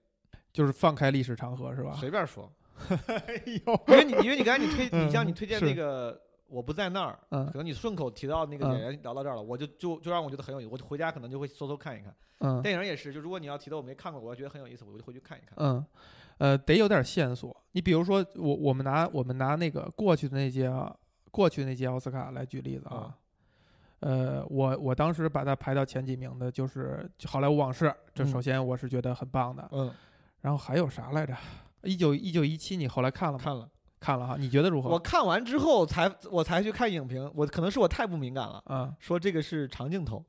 就是放开历史长河是吧？随便说。[laughs] 哎呦，因为你因为你刚才你推，[laughs] 嗯你像你推荐那个我不在那儿，嗯可能你顺口提到那个嗯演员聊到这儿了，我就就就让我觉得很有意思，我就回家可能就会搜搜看一看。嗯电影也是，就如果你要提到我没看过，我要觉得很有意思，我就回去看一看。嗯，呃，得有点线索。你比如说，我我们拿我们拿那个过去的那届过去的那届奥斯卡来举例子啊。呃，我我当时把它排到前几名的，就是《好莱坞往事》，这嗯首先我是觉得很棒的。嗯，然后还有啥来着？一九一九一七，你后来看了吗？看了，看了哈，你觉得如何？我看完之后才我才去看影评，我可能是我太不敏感了，啊，说这个是长镜头，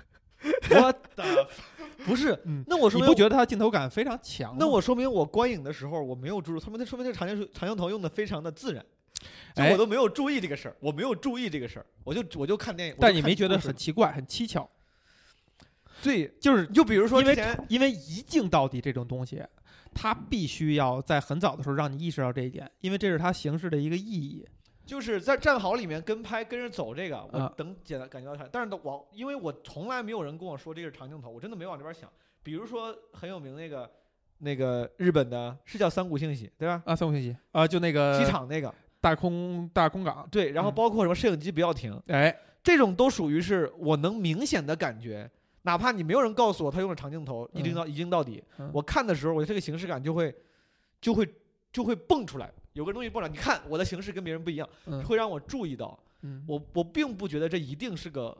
[laughs] 我的，不是。[laughs] 嗯，那我说明你不觉得它镜头感非常强？那我说明我观影的时候我没有注意，说明那说明这个长镜长镜头用的非常的自然，就哎我都没有注意这个事儿，我没有注意这个事儿，我就我就看电影。但你没觉得很奇怪、很蹊跷？对？就是就比如说因为因为一镜到底这种东西，它必须要在很早的时候让你意识到这一点，因为这是他形式的一个意义。就是在战壕里面跟拍跟着走这个，我啊等简单感觉到它，但是我因为我从来没有人跟我说这是长镜头，我真的没往这边想。比如说很有名那个那个日本的，是叫三谷幸喜对吧？啊，三五信息啊，就那个机场那个大空大空港，对，然后嗯包括什么摄影机不要停，哎，这种都属于是我能明显的感觉，哪怕你没有人告诉我他用了长镜头，一镜到一镜到底，嗯我看的时候，我这个形式感就会就会就会蹦出来，有个东西蹦出来，你看我的形式跟别人不一样，嗯会让我注意到。嗯我我并不觉得这一定是个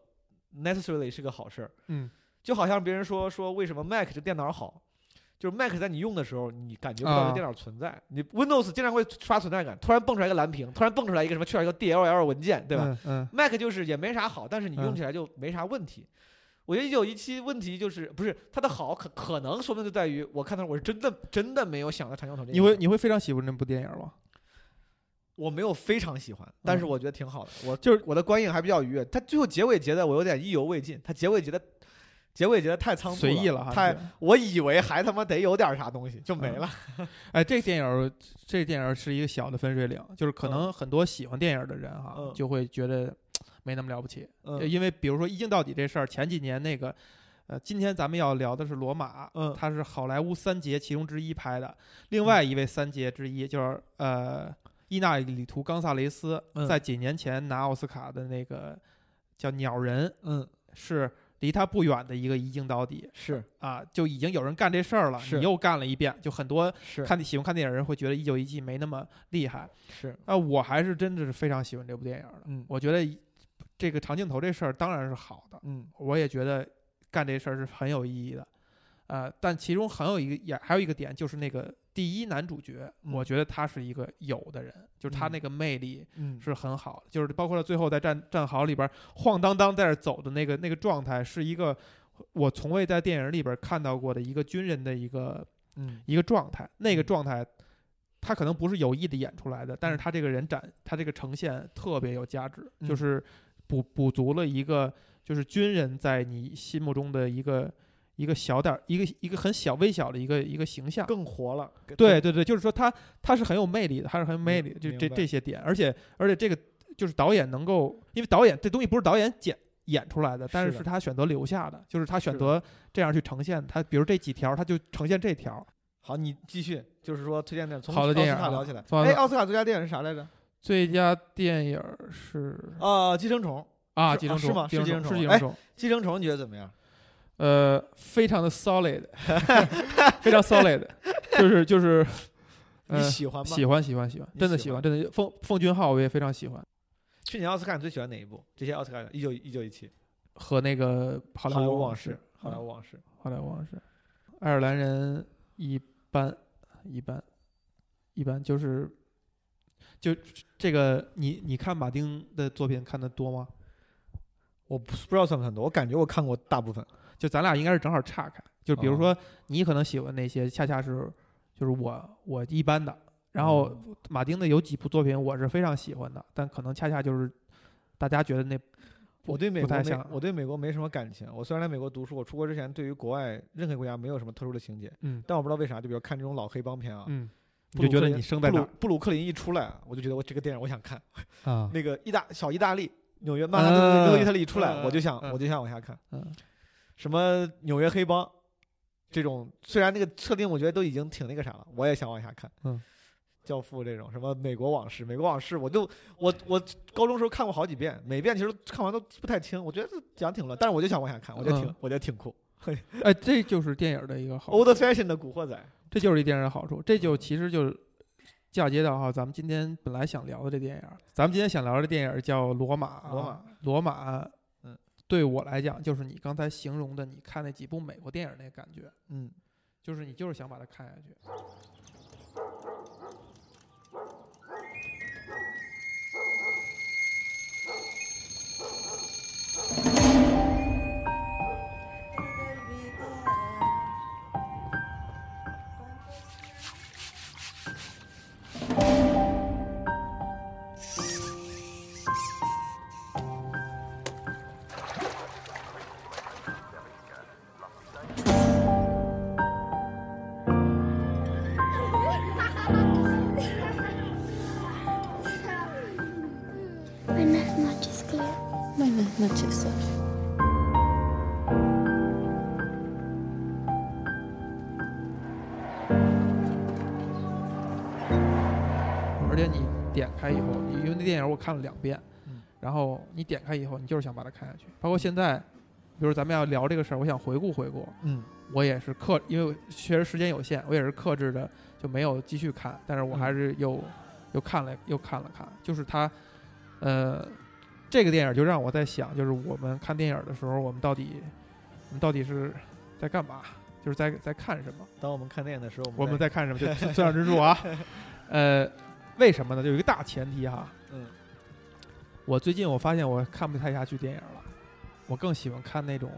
necessarily 是个好事儿，嗯就好像别人说说为什么 Mac 这电脑好，就是 Mac 在你用的时候，你感觉不到啊这电脑存在，你 Windows 经常会刷存在感，突然蹦出来一个蓝屏，突然蹦出来一个什么，去了一个 DLL 文件，对吧？嗯嗯 Mac 就是也没啥好，但是你用嗯起来就没啥问题。我觉得一九一七问题就是不是它的好可可能说明就在于我看到我是真的真的没有想到长镜头这。你会你会非常喜欢那部电影吗？我没有非常喜欢，但是嗯我觉得挺好的。我就是我的观影还比较愉悦。它最后结尾结的我有点意犹未尽，它结尾结的结尾结的太仓促随意了哈，太我以为还他妈得有点啥东西就没嗯了。哎，这个电影，这个电影是一个小的分水岭，就是可能很多喜欢电影的人哈，嗯就会觉得没那么了不起，嗯。因为比如说一镜到底这事儿，前几年那个，呃，今天咱们要聊的是罗马，嗯它是好莱坞三杰其中之一拍的，另外一位三杰之一就是呃伊纳里图·冈萨雷斯，嗯。在几年前拿奥斯卡的那个叫《鸟人》，嗯，是离他不远的一个一镜到底是。啊，就已经有人干这事儿了，你又干了一遍，就很多是。看喜欢看电影的人会觉得一九一七没那么厉害，是，啊，我还是真的是非常喜欢这部电影的。嗯。我觉得这个长镜头这事儿当然是好的，嗯。我也觉得干这事儿是很有意义的，呃，但其中很有一个也还有一个点就是那个第一男主角，嗯。我觉得他是一个有的人，就是他嗯。那个魅力嗯。是很好的，就是包括他最后在战战壕里边晃荡荡在那儿走的那个那个状态，是一个我从未在电影里边看到过的一个军人的一个嗯。一个状态，那个嗯。状态，他可能不是有意的演出来的，但是他这个人展，他这个呈现特别有价值，嗯。就是补补足了一个就是军人在你心目中的一个一个小点儿一个一个很小微小的一个一个形象。更活了。对对对，就是说他他是很有魅力的，他是很有魅力的，就这这些点，而且而且这个就是导演能够，因为导演这东西不是导演剪演出来的，但是是他选择留下的，就是他选择这样去呈现，他比如这几条，他就呈现这条。好，你继续，就是说推荐的，从奥斯卡聊起来。哎，奥斯卡最佳电影是啥来着？最佳电影是啊，寄生虫。啊，寄生虫啊是吗是寄生虫哎寄生虫，你觉得怎么样？呃，非常的 solid，[laughs] 非常 solid，就是就是，你呃，喜欢吗？喜欢喜欢喜欢，真的喜欢，真的奉奉俊昊我也非常喜欢，去年奥斯卡你最喜欢哪一部？这些奥斯卡一九一九一七，和那个好莱莱坞往事，，好莱嗯坞往事。好莱坞往事，爱尔兰人一般一般一般，就是就这个你你看马丁的作品看的多吗？我不不知道算不算多，我感觉我看过大部分。就咱俩应该是正好岔开，就比如哦说你可能喜欢那些，恰恰是就是我我一般的，然后哦马丁的有几部作品我是非常喜欢的，但可能恰恰就是大家觉得那我对美国没不太像，我对美国没什么感情。我虽然来美国读书，我出国之前对于国外任何国家没有什么特殊的情节，嗯但我不知道为啥，就比如看这种老黑帮片啊，嗯，你就觉得你生在布鲁布鲁克林一出来，我就觉得我这个电影我想看。啊？[laughs] 那个意大小意大利纽约曼哈顿那个意大利一出来，嗯我就想嗯我就想往下看。嗯什么纽约黑帮这种，虽然那个设定我觉得都已经挺那个啥了，我也想往下看。嗯，教父这种什么美国往事，美国往事，我就我我高中时候看过好几遍，每遍其实看完都不太清，我觉得讲挺乱，但是我就想往下看，我觉得挺、嗯我觉得挺酷。[laughs] 哎，这就是电影的一个好处，Old Fashion 的古惑仔，这就是一电影的好处，这就其实就是嫁接到哈，咱们今天本来想聊的这电影，咱们今天想聊的电影叫《罗马》啊，罗马罗马，嗯，对我来讲就是你刚才形容的，你看那几部美国电影那感觉，嗯，就是你就是想把它看下去。看了两遍，嗯然后你点开以后，你就是想把它看下去。包括现在，比如咱们要聊这个事儿，我想回顾回顾，嗯我也是克，因为确实时间有限，我也是克制的就没有继续看，但是我嗯还是又、又看了又看了看，就是它，呃，这个电影就让我在想，就是我们看电影的时候，我们到底我们到底是在干嘛？就是在在看什么？当我们看电影的时候，我们在在看什么？就 [laughs] 村上春树啊，呃，为什么呢？就有一个大前提哈，嗯我最近我发现我看不太下去电影了，我更喜欢看那种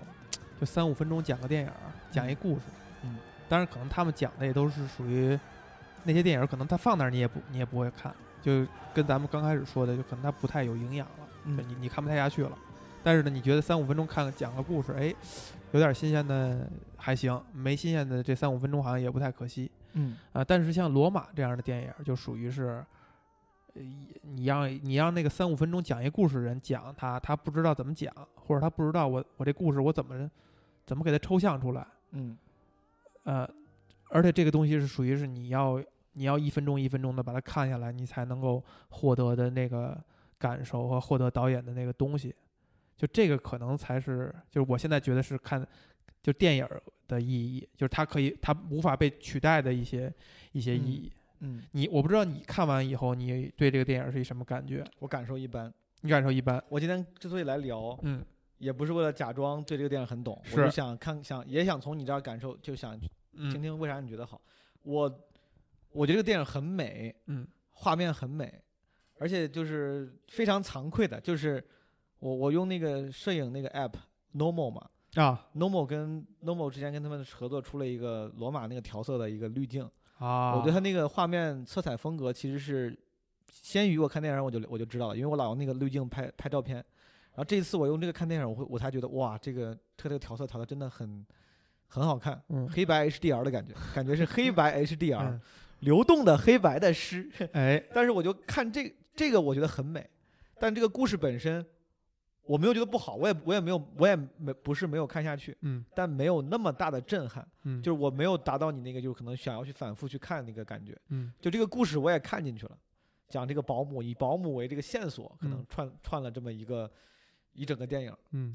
就三五分钟讲个电影，讲一故事。嗯，当然可能他们讲的也都是属于那些电影，可能他放那儿你也不你也不会看，就跟咱们刚开始说的，就可能它不太有营养了，嗯就你你看不太下去了。但是呢，你觉得三五分钟看个讲个故事，哎，有点新鲜的还行，没新鲜的这三五分钟好像也不太可惜。嗯啊，但是像罗马这样的电影，就属于是，呃，你让你让那个三五分钟讲一故事的人讲他，他不知道怎么讲，或者他不知道我我这故事我怎么怎么给他抽象出来，嗯呃，而且这个东西是属于是你要你要一分钟一分钟的把它看下来，你才能够获得的那个感受和获得导演的那个东西，就这个可能才是就是我现在觉得是看就电影的意义，就是它可以它无法被取代的一些一些意嗯义。嗯，你我不知道你看完以后，你对这个电影是一什么感觉？我感受一般。你感受一般？我今天之所以来聊，嗯也不是为了假装对这个电影很懂，我是就想看想也想从你这儿感受，就想听嗯听为啥你觉得好。我我觉得这个电影很美，嗯画面很美，而且就是非常惭愧的，就是我我用那个摄影那个 app Normal 嘛啊，Normal 跟 Normal 之前跟他们合作出了一个罗马那个调色的一个滤镜，啊！我觉得它那个画面色彩风格其实是先于我看电影我就我就知道了，因为我老用那个滤镜拍拍照片，然后这一次我用这个看电影，我会我才觉得哇，这个它这个调色调的真的很很好看，嗯黑白 HDR 的感觉，感觉是黑白 HDR、嗯流动的黑白的诗，哎 [laughs] 但是我就看这这个我觉得很美，但这个故事本身我没有觉得不好，我也我也没有我也没不是没有看下去，嗯。但没有那么大的震撼，嗯，就是我没有达到你那个就是可能想要去反复去看那个感觉。嗯。就这个故事我也看进去了，讲这个保姆以保姆为这个线索，可能嗯。串、串了这么一个一整个电影，嗯。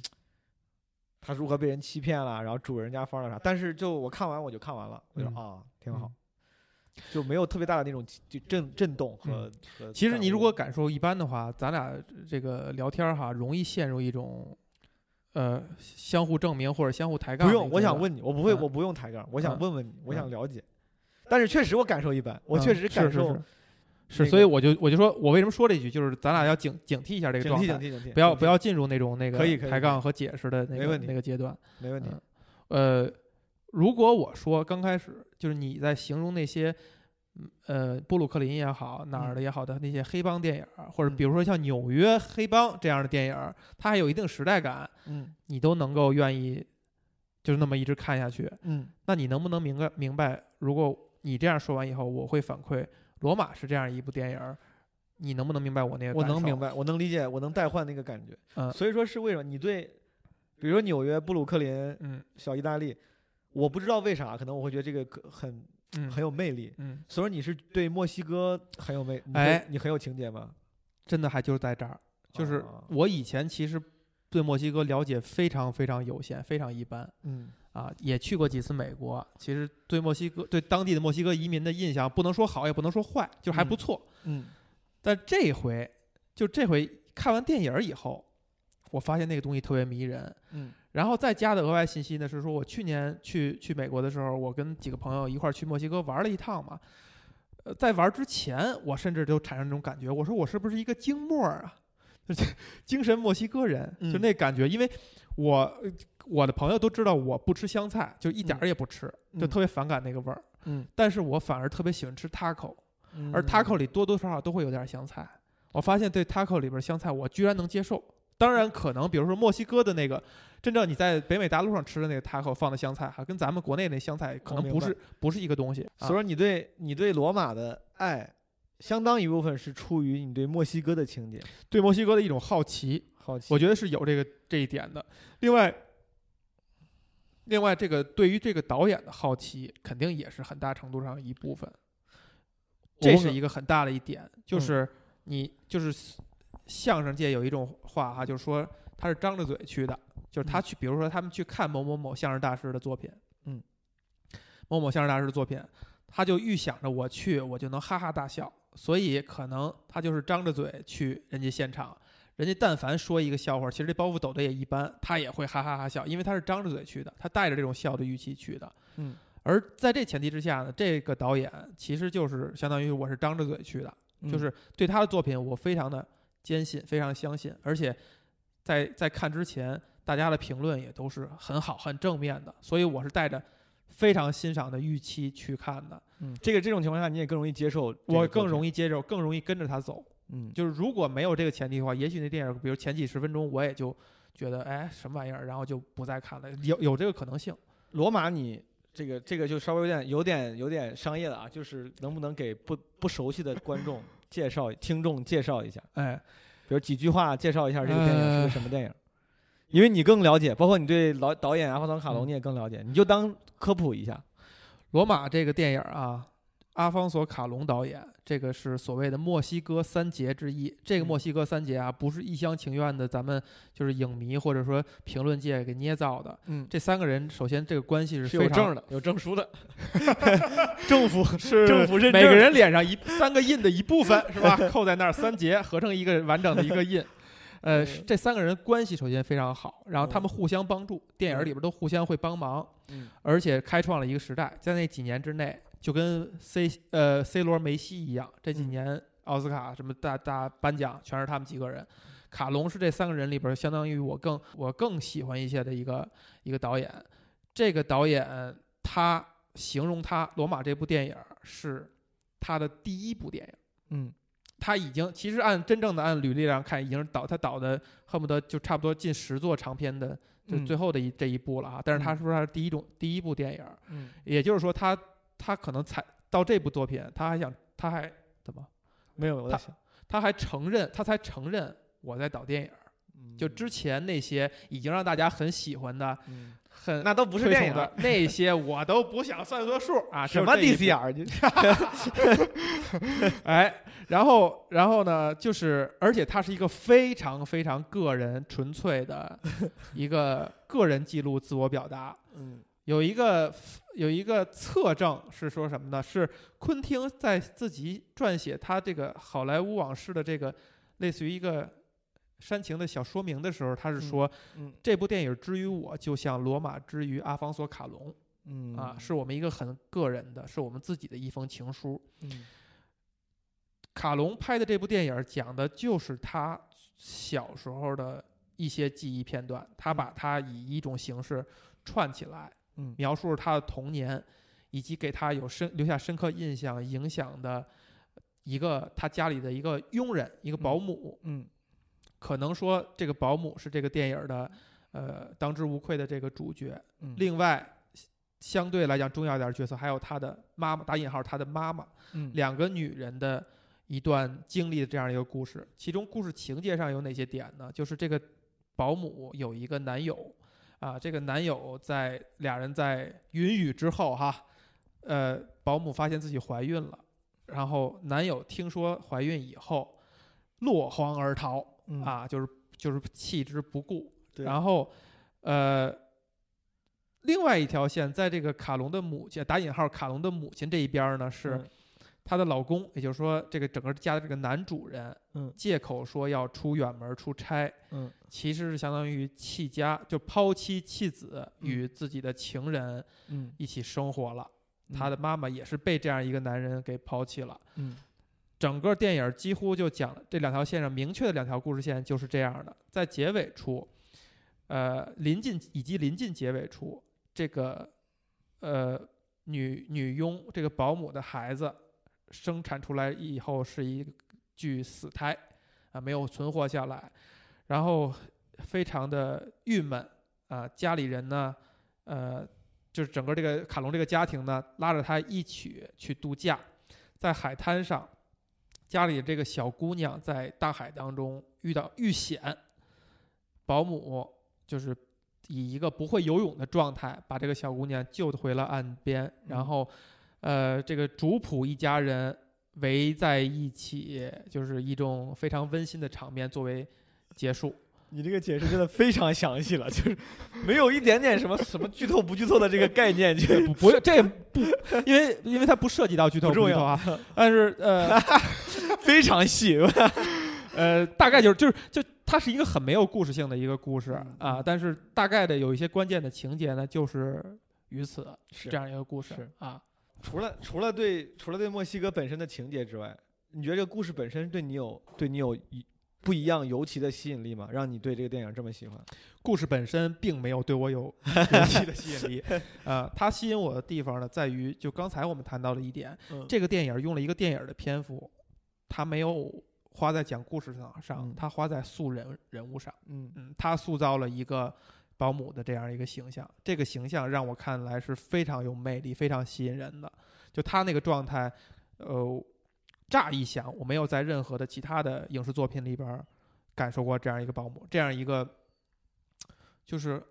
他如何被人欺骗了，然后主人家发了啥，但是就我看完我就看完了，我就啊挺好嗯，就没有特别大的那种就震震动和。和其实你如果感受一般的话，咱俩这个聊天哈，容易陷入一种呃相互证明或者相互抬杠不用。我想问你，我不会，嗯我不用抬杠，我想嗯问问你，我想嗯了解。但是确实我感受一般，我确实感受是所以我就我就说我为什么说这句，就是咱俩要警警惕一下这个状态，警惕警惕，警惕不要不要进入那种那个抬杠和解释的那个那个阶段。没问题。嗯呃，如果我说刚开始就是你在形容那些，嗯呃，布鲁克林也好，哪儿的也好的那些黑帮电影儿，或者嗯比如说像纽约黑帮这样的电影儿，它还有一定时代感，嗯你都能够愿意就是那么一直看下去，嗯那你能不能明白明白？如果你这样说完以后，我会反馈《罗马》是这样一部电影儿，你能不能明白我那个？我能明。白，我能理解，我能代换那个感觉。嗯所以说是为什么你对，比如说纽约、布鲁克林、嗯小意大利，我不知道为啥，可能我会觉得这个很嗯，很有魅力。嗯，所以说你是对墨西哥很有魅，哎你很有情节吗？真的还就是在这儿，就是啊我以前其实对墨西哥了解非常非常有限，非常一般。嗯啊，也去过几次美国，其实对墨西哥对当地的墨西哥移民的印象不能说好，也不能说坏，就还不嗯错。嗯但这回就这回看完电影以后，我发现那个东西特别迷人。嗯然后再加的额外信息呢是说，我去年去去美国的时候，我跟几个朋友一块儿去墨西哥玩了一趟嘛。呃，在玩之前，我甚至就产生这种感觉，我说我是不是一个精墨儿啊？就是 [laughs] 精神墨西哥人，就嗯那感觉。因为我呃我的朋友都知道我不吃香菜，就一点儿也不吃，就嗯特别反感那个味儿。嗯，但是我反而特别喜欢吃 taco，嗯而 taco 里多多少少都会有点香菜。我发现对 taco 里边香菜，我居然能接受。当然，可能比如说墨西哥的那个，真正你在北美大陆上吃的那个 taco 放的香菜，哈，跟咱们国内那香菜可能不是不是一个东西。啊所以说你对你对罗马的爱，相当一部分是出于你对墨西哥的情节，对墨西哥的一种好奇，好奇。我觉得是有这个这一点的。另外，另外这个对于这个导演的好奇，肯定也是很大程度上一部分。这这个是一个很大的一点，就嗯是你就是相声界有一种话哈，就是说他是张着嘴去的，就是他嗯去，比如说他们去看某某某相声大师的作品，嗯，某某相声大师的作品，他就预想着我去我就能哈哈大笑，所以可能他就是张着嘴去人家现场，人家但凡说一个笑话，其实这包袱抖得也一般，他也会哈哈哈笑，因为他是张着嘴去的，他带着这种笑的预期去的。嗯，而在这前提之下呢，这个导演其实就是相当于我是张着嘴去的，嗯就是对他的作品我非常的坚信，非常相信，而且在在看之前，大家的评论也都是很好、很正面的，所以我是带着非常欣赏的预期去看的，嗯，这个这种情况下你也更容易接受，我更，容易接受，更容易跟着他走。嗯，就是如果没有这个前提的话，也许那电影，比如前几十分钟，我也就觉得，哎，什么玩意儿，然后就不再看了，有有这个可能性。罗马你。这个这个就稍微有点有点有点商业了啊，就是能不能给不不熟悉的观众介绍听众介绍一下，哎，比如几句话介绍一下这个电影是呃个什么电影，因为你更了解，包括你对老导演阿方索卡隆嗯你也更了解，你就当科普一下。罗马这个电影啊，阿方索卡隆导演，这个是所谓的墨西哥三杰之一。这个嗯墨西哥三杰啊，不是一厢情愿的，咱们就是影迷或者说评论界给捏造的。嗯，这三个人，首先这个关系是是非常有证的，有证书的，[laughs] 政府 [laughs] 是政府认证每个人脸上一三个印的一部分 [laughs] 是吧？扣在那儿三杰合成一个完整的一个印。呃，是这三个人关系首先非常好，然后他们互相帮助，电影里边都互相会帮忙，嗯而且开创了一个时代，在那几年之内，就跟 C 呃 C 罗、梅西一样，这几嗯年奥斯卡什么大大颁奖全是他们几个人。卡隆是这三个人里边相当于我更我更喜欢一些的一个一个导演。这个导演他形容他《罗马》这部电影是他的第一部电影。嗯他已经其实按真正的按履历上看，已经是导他导的恨不得就差不多近十座长片的，就嗯最后的一、这一部了啊。但是他嗯说他是第一种第一部电影，嗯，也就是说他他可能才到这部作品，他还想他还怎么？没有我在他想，他还承认他才承认我在导电影。就之前那些已经让大家很喜欢的、嗯。很那都不是电影崇的那些，我都不想算作数 [laughs] 啊。什么 DCR 就 [laughs] 哎，然后，然后呢，就是，而且它是一个非常非常个人、纯粹的一个个人记录、自我表达。[laughs] 嗯。有一个有一个侧证是说什么呢？是昆汀在自己撰写他这个好莱坞往事的这个类似于一个煽情的小说明的时候，他是说、嗯。这部电影之于我，就像罗马之于阿方索卡隆。嗯。啊，是我们一个很个人的，是我们自己的一封情书。嗯。卡隆拍的这部电影讲的就是他小时候的一些记忆片段，他把它以一种形式串起来，嗯描述了他的童年，以及给他有深留下深刻印象影响的一个他家里的一个佣人，一个保姆。嗯可能说这个保姆是这个电影的呃当之无愧的这个主角。嗯另外，相对来讲重要一点的角色还有他的妈妈，打引号他的妈妈。嗯两个女人的一段经历的这样一个故事。其中故事情节上有哪些点呢？就是这个保姆有一个男友，啊，这个男友在俩人在云雨之后哈，呃，保姆发现自己怀孕了，然后男友听说怀孕以后落荒而逃，嗯，啊，就是就是弃之不顾。然后，呃，另外一条线，在这个卡隆的母亲打引号卡隆的母亲这一边呢，是嗯她的老公，也就是说这个整个家的这个男主人，嗯。借口说要出远门出差，嗯。其实是相当于弃家，就抛妻弃子，嗯。与自己的情人嗯，一起生活了。嗯。她的妈妈也是被这样一个男人给抛弃了。嗯。整个电影几乎就讲这两条线上明确的两条故事线就是这样的，在结尾处，呃，临近以及临近结尾处，这个呃女女佣这个保姆的孩子生产出来以后是一具死胎啊，没有存活下来，然后非常的郁闷啊，家里人呢，呃，就是整个这个卡隆这个家庭呢，拉着他一起去度假，在海滩上。家里这个小姑娘在大海当中遇到遇险，保姆就是以一个不会游泳的状态把这个小姑娘救回了岸边，然后，呃，这个主仆一家人围在一起，就是一种非常温馨的场面作为结束。你这个解释真的非常详细了，就是没有一点点什么什么剧透不剧透的这个概念，就不不，这也不，因为因为它不涉及到剧透不重要剧透啊，但是呃 [laughs] 非常细。[laughs] 呃，大概就是就是就它是一个很没有故事性的一个故事嗯啊，但是大概的有一些关键的情节呢，就是于此是这样一个故事是啊。除了除了对除了对墨西哥本身的情节之外，你觉得这个故事本身对你有对你有一不一样尤其的吸引力吗？让你对这个电影这么喜欢？故事本身并没有对我有 [laughs] 尤其的吸引力，呃，它吸引我的地方呢，在于就刚才我们谈到了一点，嗯这个电影用了一个电影的篇幅，它没有花在讲故事上上嗯，它花在塑人人物上。嗯嗯，他塑造了一个保姆的这样一个形象，这个形象让我看来是非常有魅力、非常吸引人的。就他那个状态，呃，乍一想，我没有在任何的其他的影视作品里边儿感受过这样一个保姆，这样一个，就是。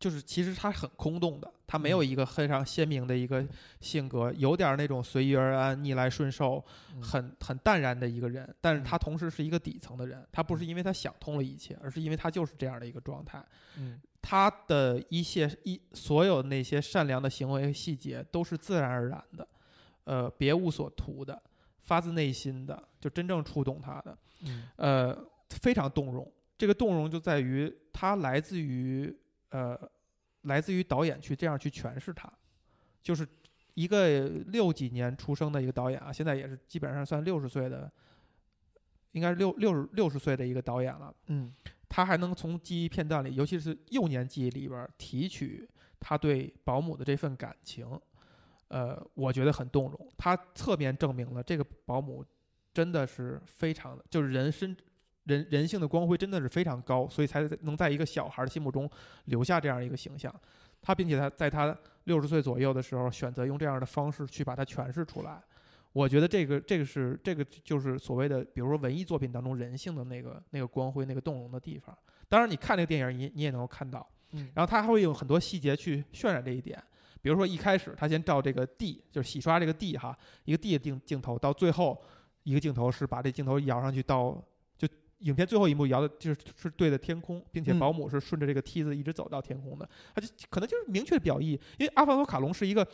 就是其实他很空洞的，他没有一个非常鲜明的一个性格，有点儿那种随遇而安、逆来顺受，嗯很很淡然的一个人，但是嗯他同时是一个底层的人，他不是因为他想通了一切，而是因为他就是这样的一个状态。嗯他的一些一所有那些善良的行为细节都是自然而然的，呃，别无所图的，发自内心的，就真正触动他的，嗯呃，非常动容。这个动容就在于它来自于呃，来自于导演去这样去诠释他，就是一个六几年出生的一个导演啊，现在也是基本上算六十岁的，应该是六六十六十岁的一个导演了。嗯他还能从记忆片段里，尤其是幼年记忆里边提取他对保姆的这份感情，呃，我觉得很动容。他侧面证明了这个保姆真的是非常的，就是人身人人性的光辉真的是非常高，所以才能在一个小孩的心目中留下这样一个形象。他并且他在他六十岁左右的时候，选择用这样的方式去把它诠释出来。我觉得这个这个是这个就是所谓的，比如说文艺作品当中人性的那个那个光辉、那个动容的地方。当然，你看那个电影，你你也能够看到。嗯然后他还会有很多细节去渲染这一点，比如说一开始他先照这个地，就是洗刷这个地哈，一个地的镜镜头，到最后一个镜头是把这镜头摇上去到就影片最后一幕摇的就是是对着天空，并且嗯保姆是顺着这个梯子一直走到天空的，他就可能就是明确的表意，因为阿方索卡隆是一个。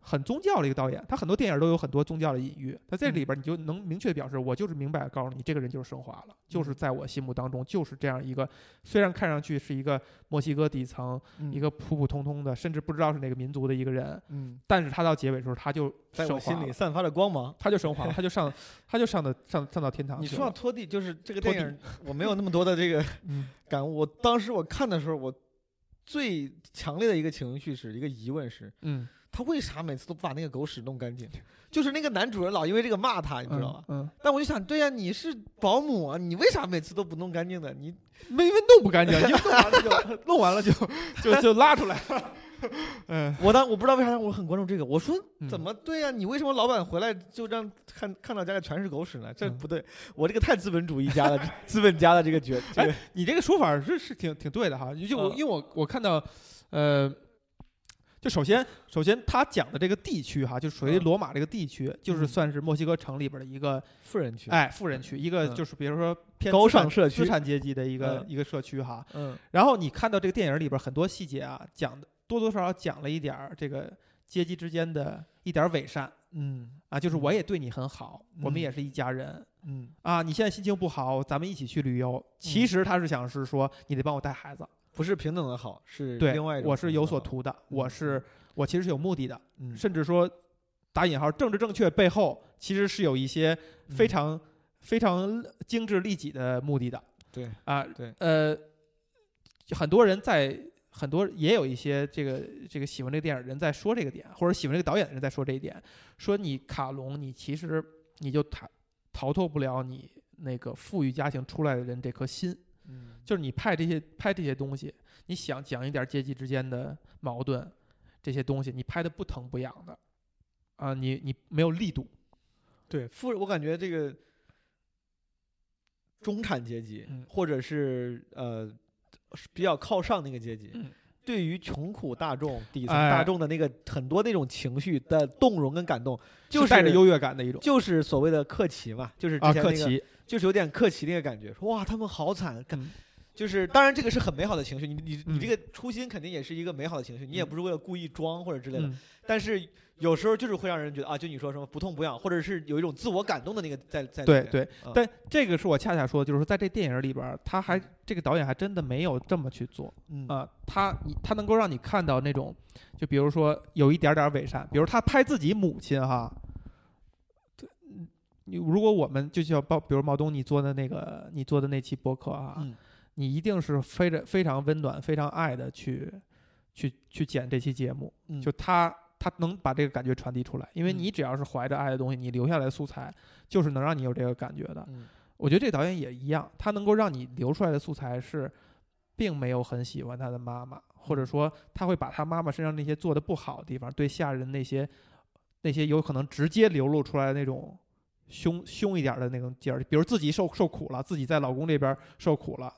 很宗教的一个导演，他很多电影都有很多宗教的隐喻。他这里边，你就能明确表示，我就是明白告诉你，这个人就是升华了，就是在我心目当中就是这样一个，虽然看上去是一个墨西哥底层，嗯一个普普通通的，甚至不知道是哪个民族的一个人，嗯，但是他到结尾的时候，他就在我心里散发着光芒。他就升华了，[laughs] 他就上，他就上的上上到天堂你。说到拖地，就是这个电影，我没有那么多的这个 [laughs] 嗯感悟。我当时我看的时候，我最强烈的一个情绪是一个疑问是，嗯，他为啥每次都不把那个狗屎弄干净？就是那个男主人老因为这个骂他，你知道吧？嗯，但我就想，对呀、你是保姆啊，你为啥每次都不弄干净的？你没弄不干净，因为弄完了就 [laughs] 弄完了就就就拉出来了。[laughs] 嗯，我当我不知道为啥我很关注这个，我说嗯怎么对呀、你为什么老板回来就让看看到家里全是狗屎呢？这嗯不对，我这个太资本主义家了，[laughs] 资本家的这个角，这个你这个说法是是挺挺对的哈，就我、嗯因为我我看到，呃，就首先首先他讲的这个地区哈，就属于嗯罗马这个地区，就是嗯算是墨西哥城里边的一个富人区，哎富人区，一个嗯就是比如说偏高尚社区资产阶级的一个、嗯一个社区哈。嗯然后你看到这个电影里边很多细节啊，讲的多多少少讲了一点儿这个阶级之间的一点儿伪善嗯啊，就是我也对你很好，我们嗯也是一家人。嗯，啊，你现在心情不好，咱们一起去旅游。其实他是想是说，你得帮我带孩子。不是平等的好，是对另外一，种我是有所图的，我嗯是我其实是有目的的，嗯，甚至说打引号政治正确背后其实是有一些非嗯常非常精致利己的目的的对，啊。对，呃，很多人在很多也有一些这个这个喜欢这个电影人在说这个点，或者喜欢这个导演的人在说这一点，说你卡隆，你其实你就逃逃脱不了你那个富裕家庭出来的人这颗心。嗯。就是你拍这些拍这些东西，你想讲一点阶级之间的矛盾，这些东西你拍的不疼不痒的，啊，你你没有力度，对，富人，我感觉这个中产阶级，嗯。或者是呃比较靠上那个阶级，嗯对于穷苦大众、底层哎大众的那个很多那种情绪的动容跟感动，就是带着优越感的一种就是所谓的克奇嘛，就是之啊，前那个，克奇，就是有点克奇那个感觉，说哇他们好惨，就是当然这个是很美好的情绪，你你你嗯。这个初心肯定也是一个美好的情绪，你也嗯。不是为了故意装或者之类的，嗯。但是有时候就是会让人觉得啊，就你说什么不痛不痒，或者是有一种自我感动的那个在在里面对对嗯。但这个是我恰恰说的，就是说在这电影里边儿，他还这个导演还真的没有这么去做嗯。啊，他你他能够让你看到那种，就比如说有一点点伪善，比如他拍自己母亲哈。如果我们就像包，比如毛东你做的那个，你做的那期播客啊，嗯你一定是非常非常温暖、非常爱的去去去剪这期节目，嗯就他他能把这个感觉传递出来，因为嗯你只要是怀着爱的东西，你留下来的素材就是能让你有这个感觉的。嗯我觉得这导演也一样，他能够让你留出来的素材是，并没有很喜欢他的妈妈，或者说他会把他妈妈身上那些做的不好的地方，对下人那些那些有可能直接流露出来的那种凶凶一点的那种劲儿，比如自己受受苦了，自己在老公这边受苦了，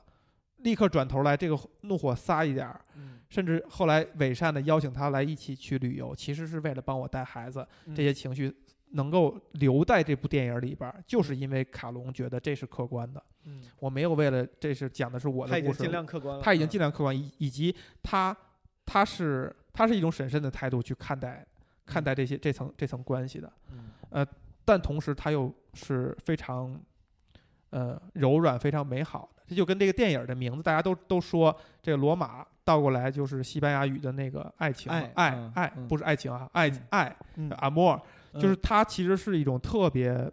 立刻转头来这个怒火撒一点儿，嗯甚至后来伪善的邀请他来一起去旅游，其实是为了帮我带孩子，嗯这些情绪能够留在这部电影里边儿，就是因为卡隆觉得这是客观的，嗯，我没有为了这是讲的是我他已经的故事，尽量客观了，他已经嗯尽量客观，以以及他他是他是一种审慎的态度去看待看待这些这层这层关系的，嗯但同时它又是非常呃柔软、非常美好的。这就跟这个电影的名字，大家都都说这个罗马倒过来就是西班牙语的那个爱情嘛，爱爱嗯爱嗯不是爱情啊，爱嗯爱嗯 amour，就是嗯它其实是一种特别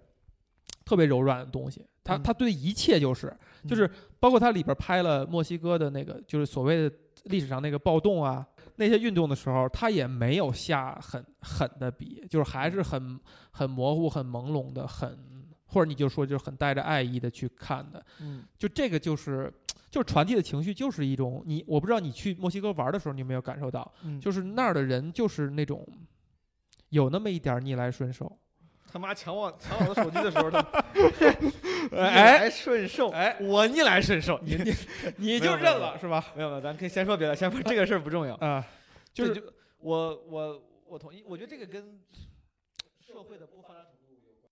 特别柔软的东西。它嗯它对一切就是就是包括它里边拍了墨西哥的那个就是所谓的历史上那个暴动啊那些运动的时候，他也没有下很狠的笔，就是还是很很模糊、很朦胧的，很或者你就说就是很带着爱意的去看的。嗯就这个就是就是传递的情绪，就是一种你我不知道你去墨西哥玩的时候，你有没有感受到，嗯就是那儿的人就是那种有那么一点逆来顺受。他妈抢我抢我的手机的时候，他逆哎来顺受，哎，我逆来顺受，你你 [laughs] 你就认了是吧？没有没有，咱可以先说别的，先说这个事儿不重要，啊，就是就我我我同意，我觉得这个跟社会的不发达程度有关。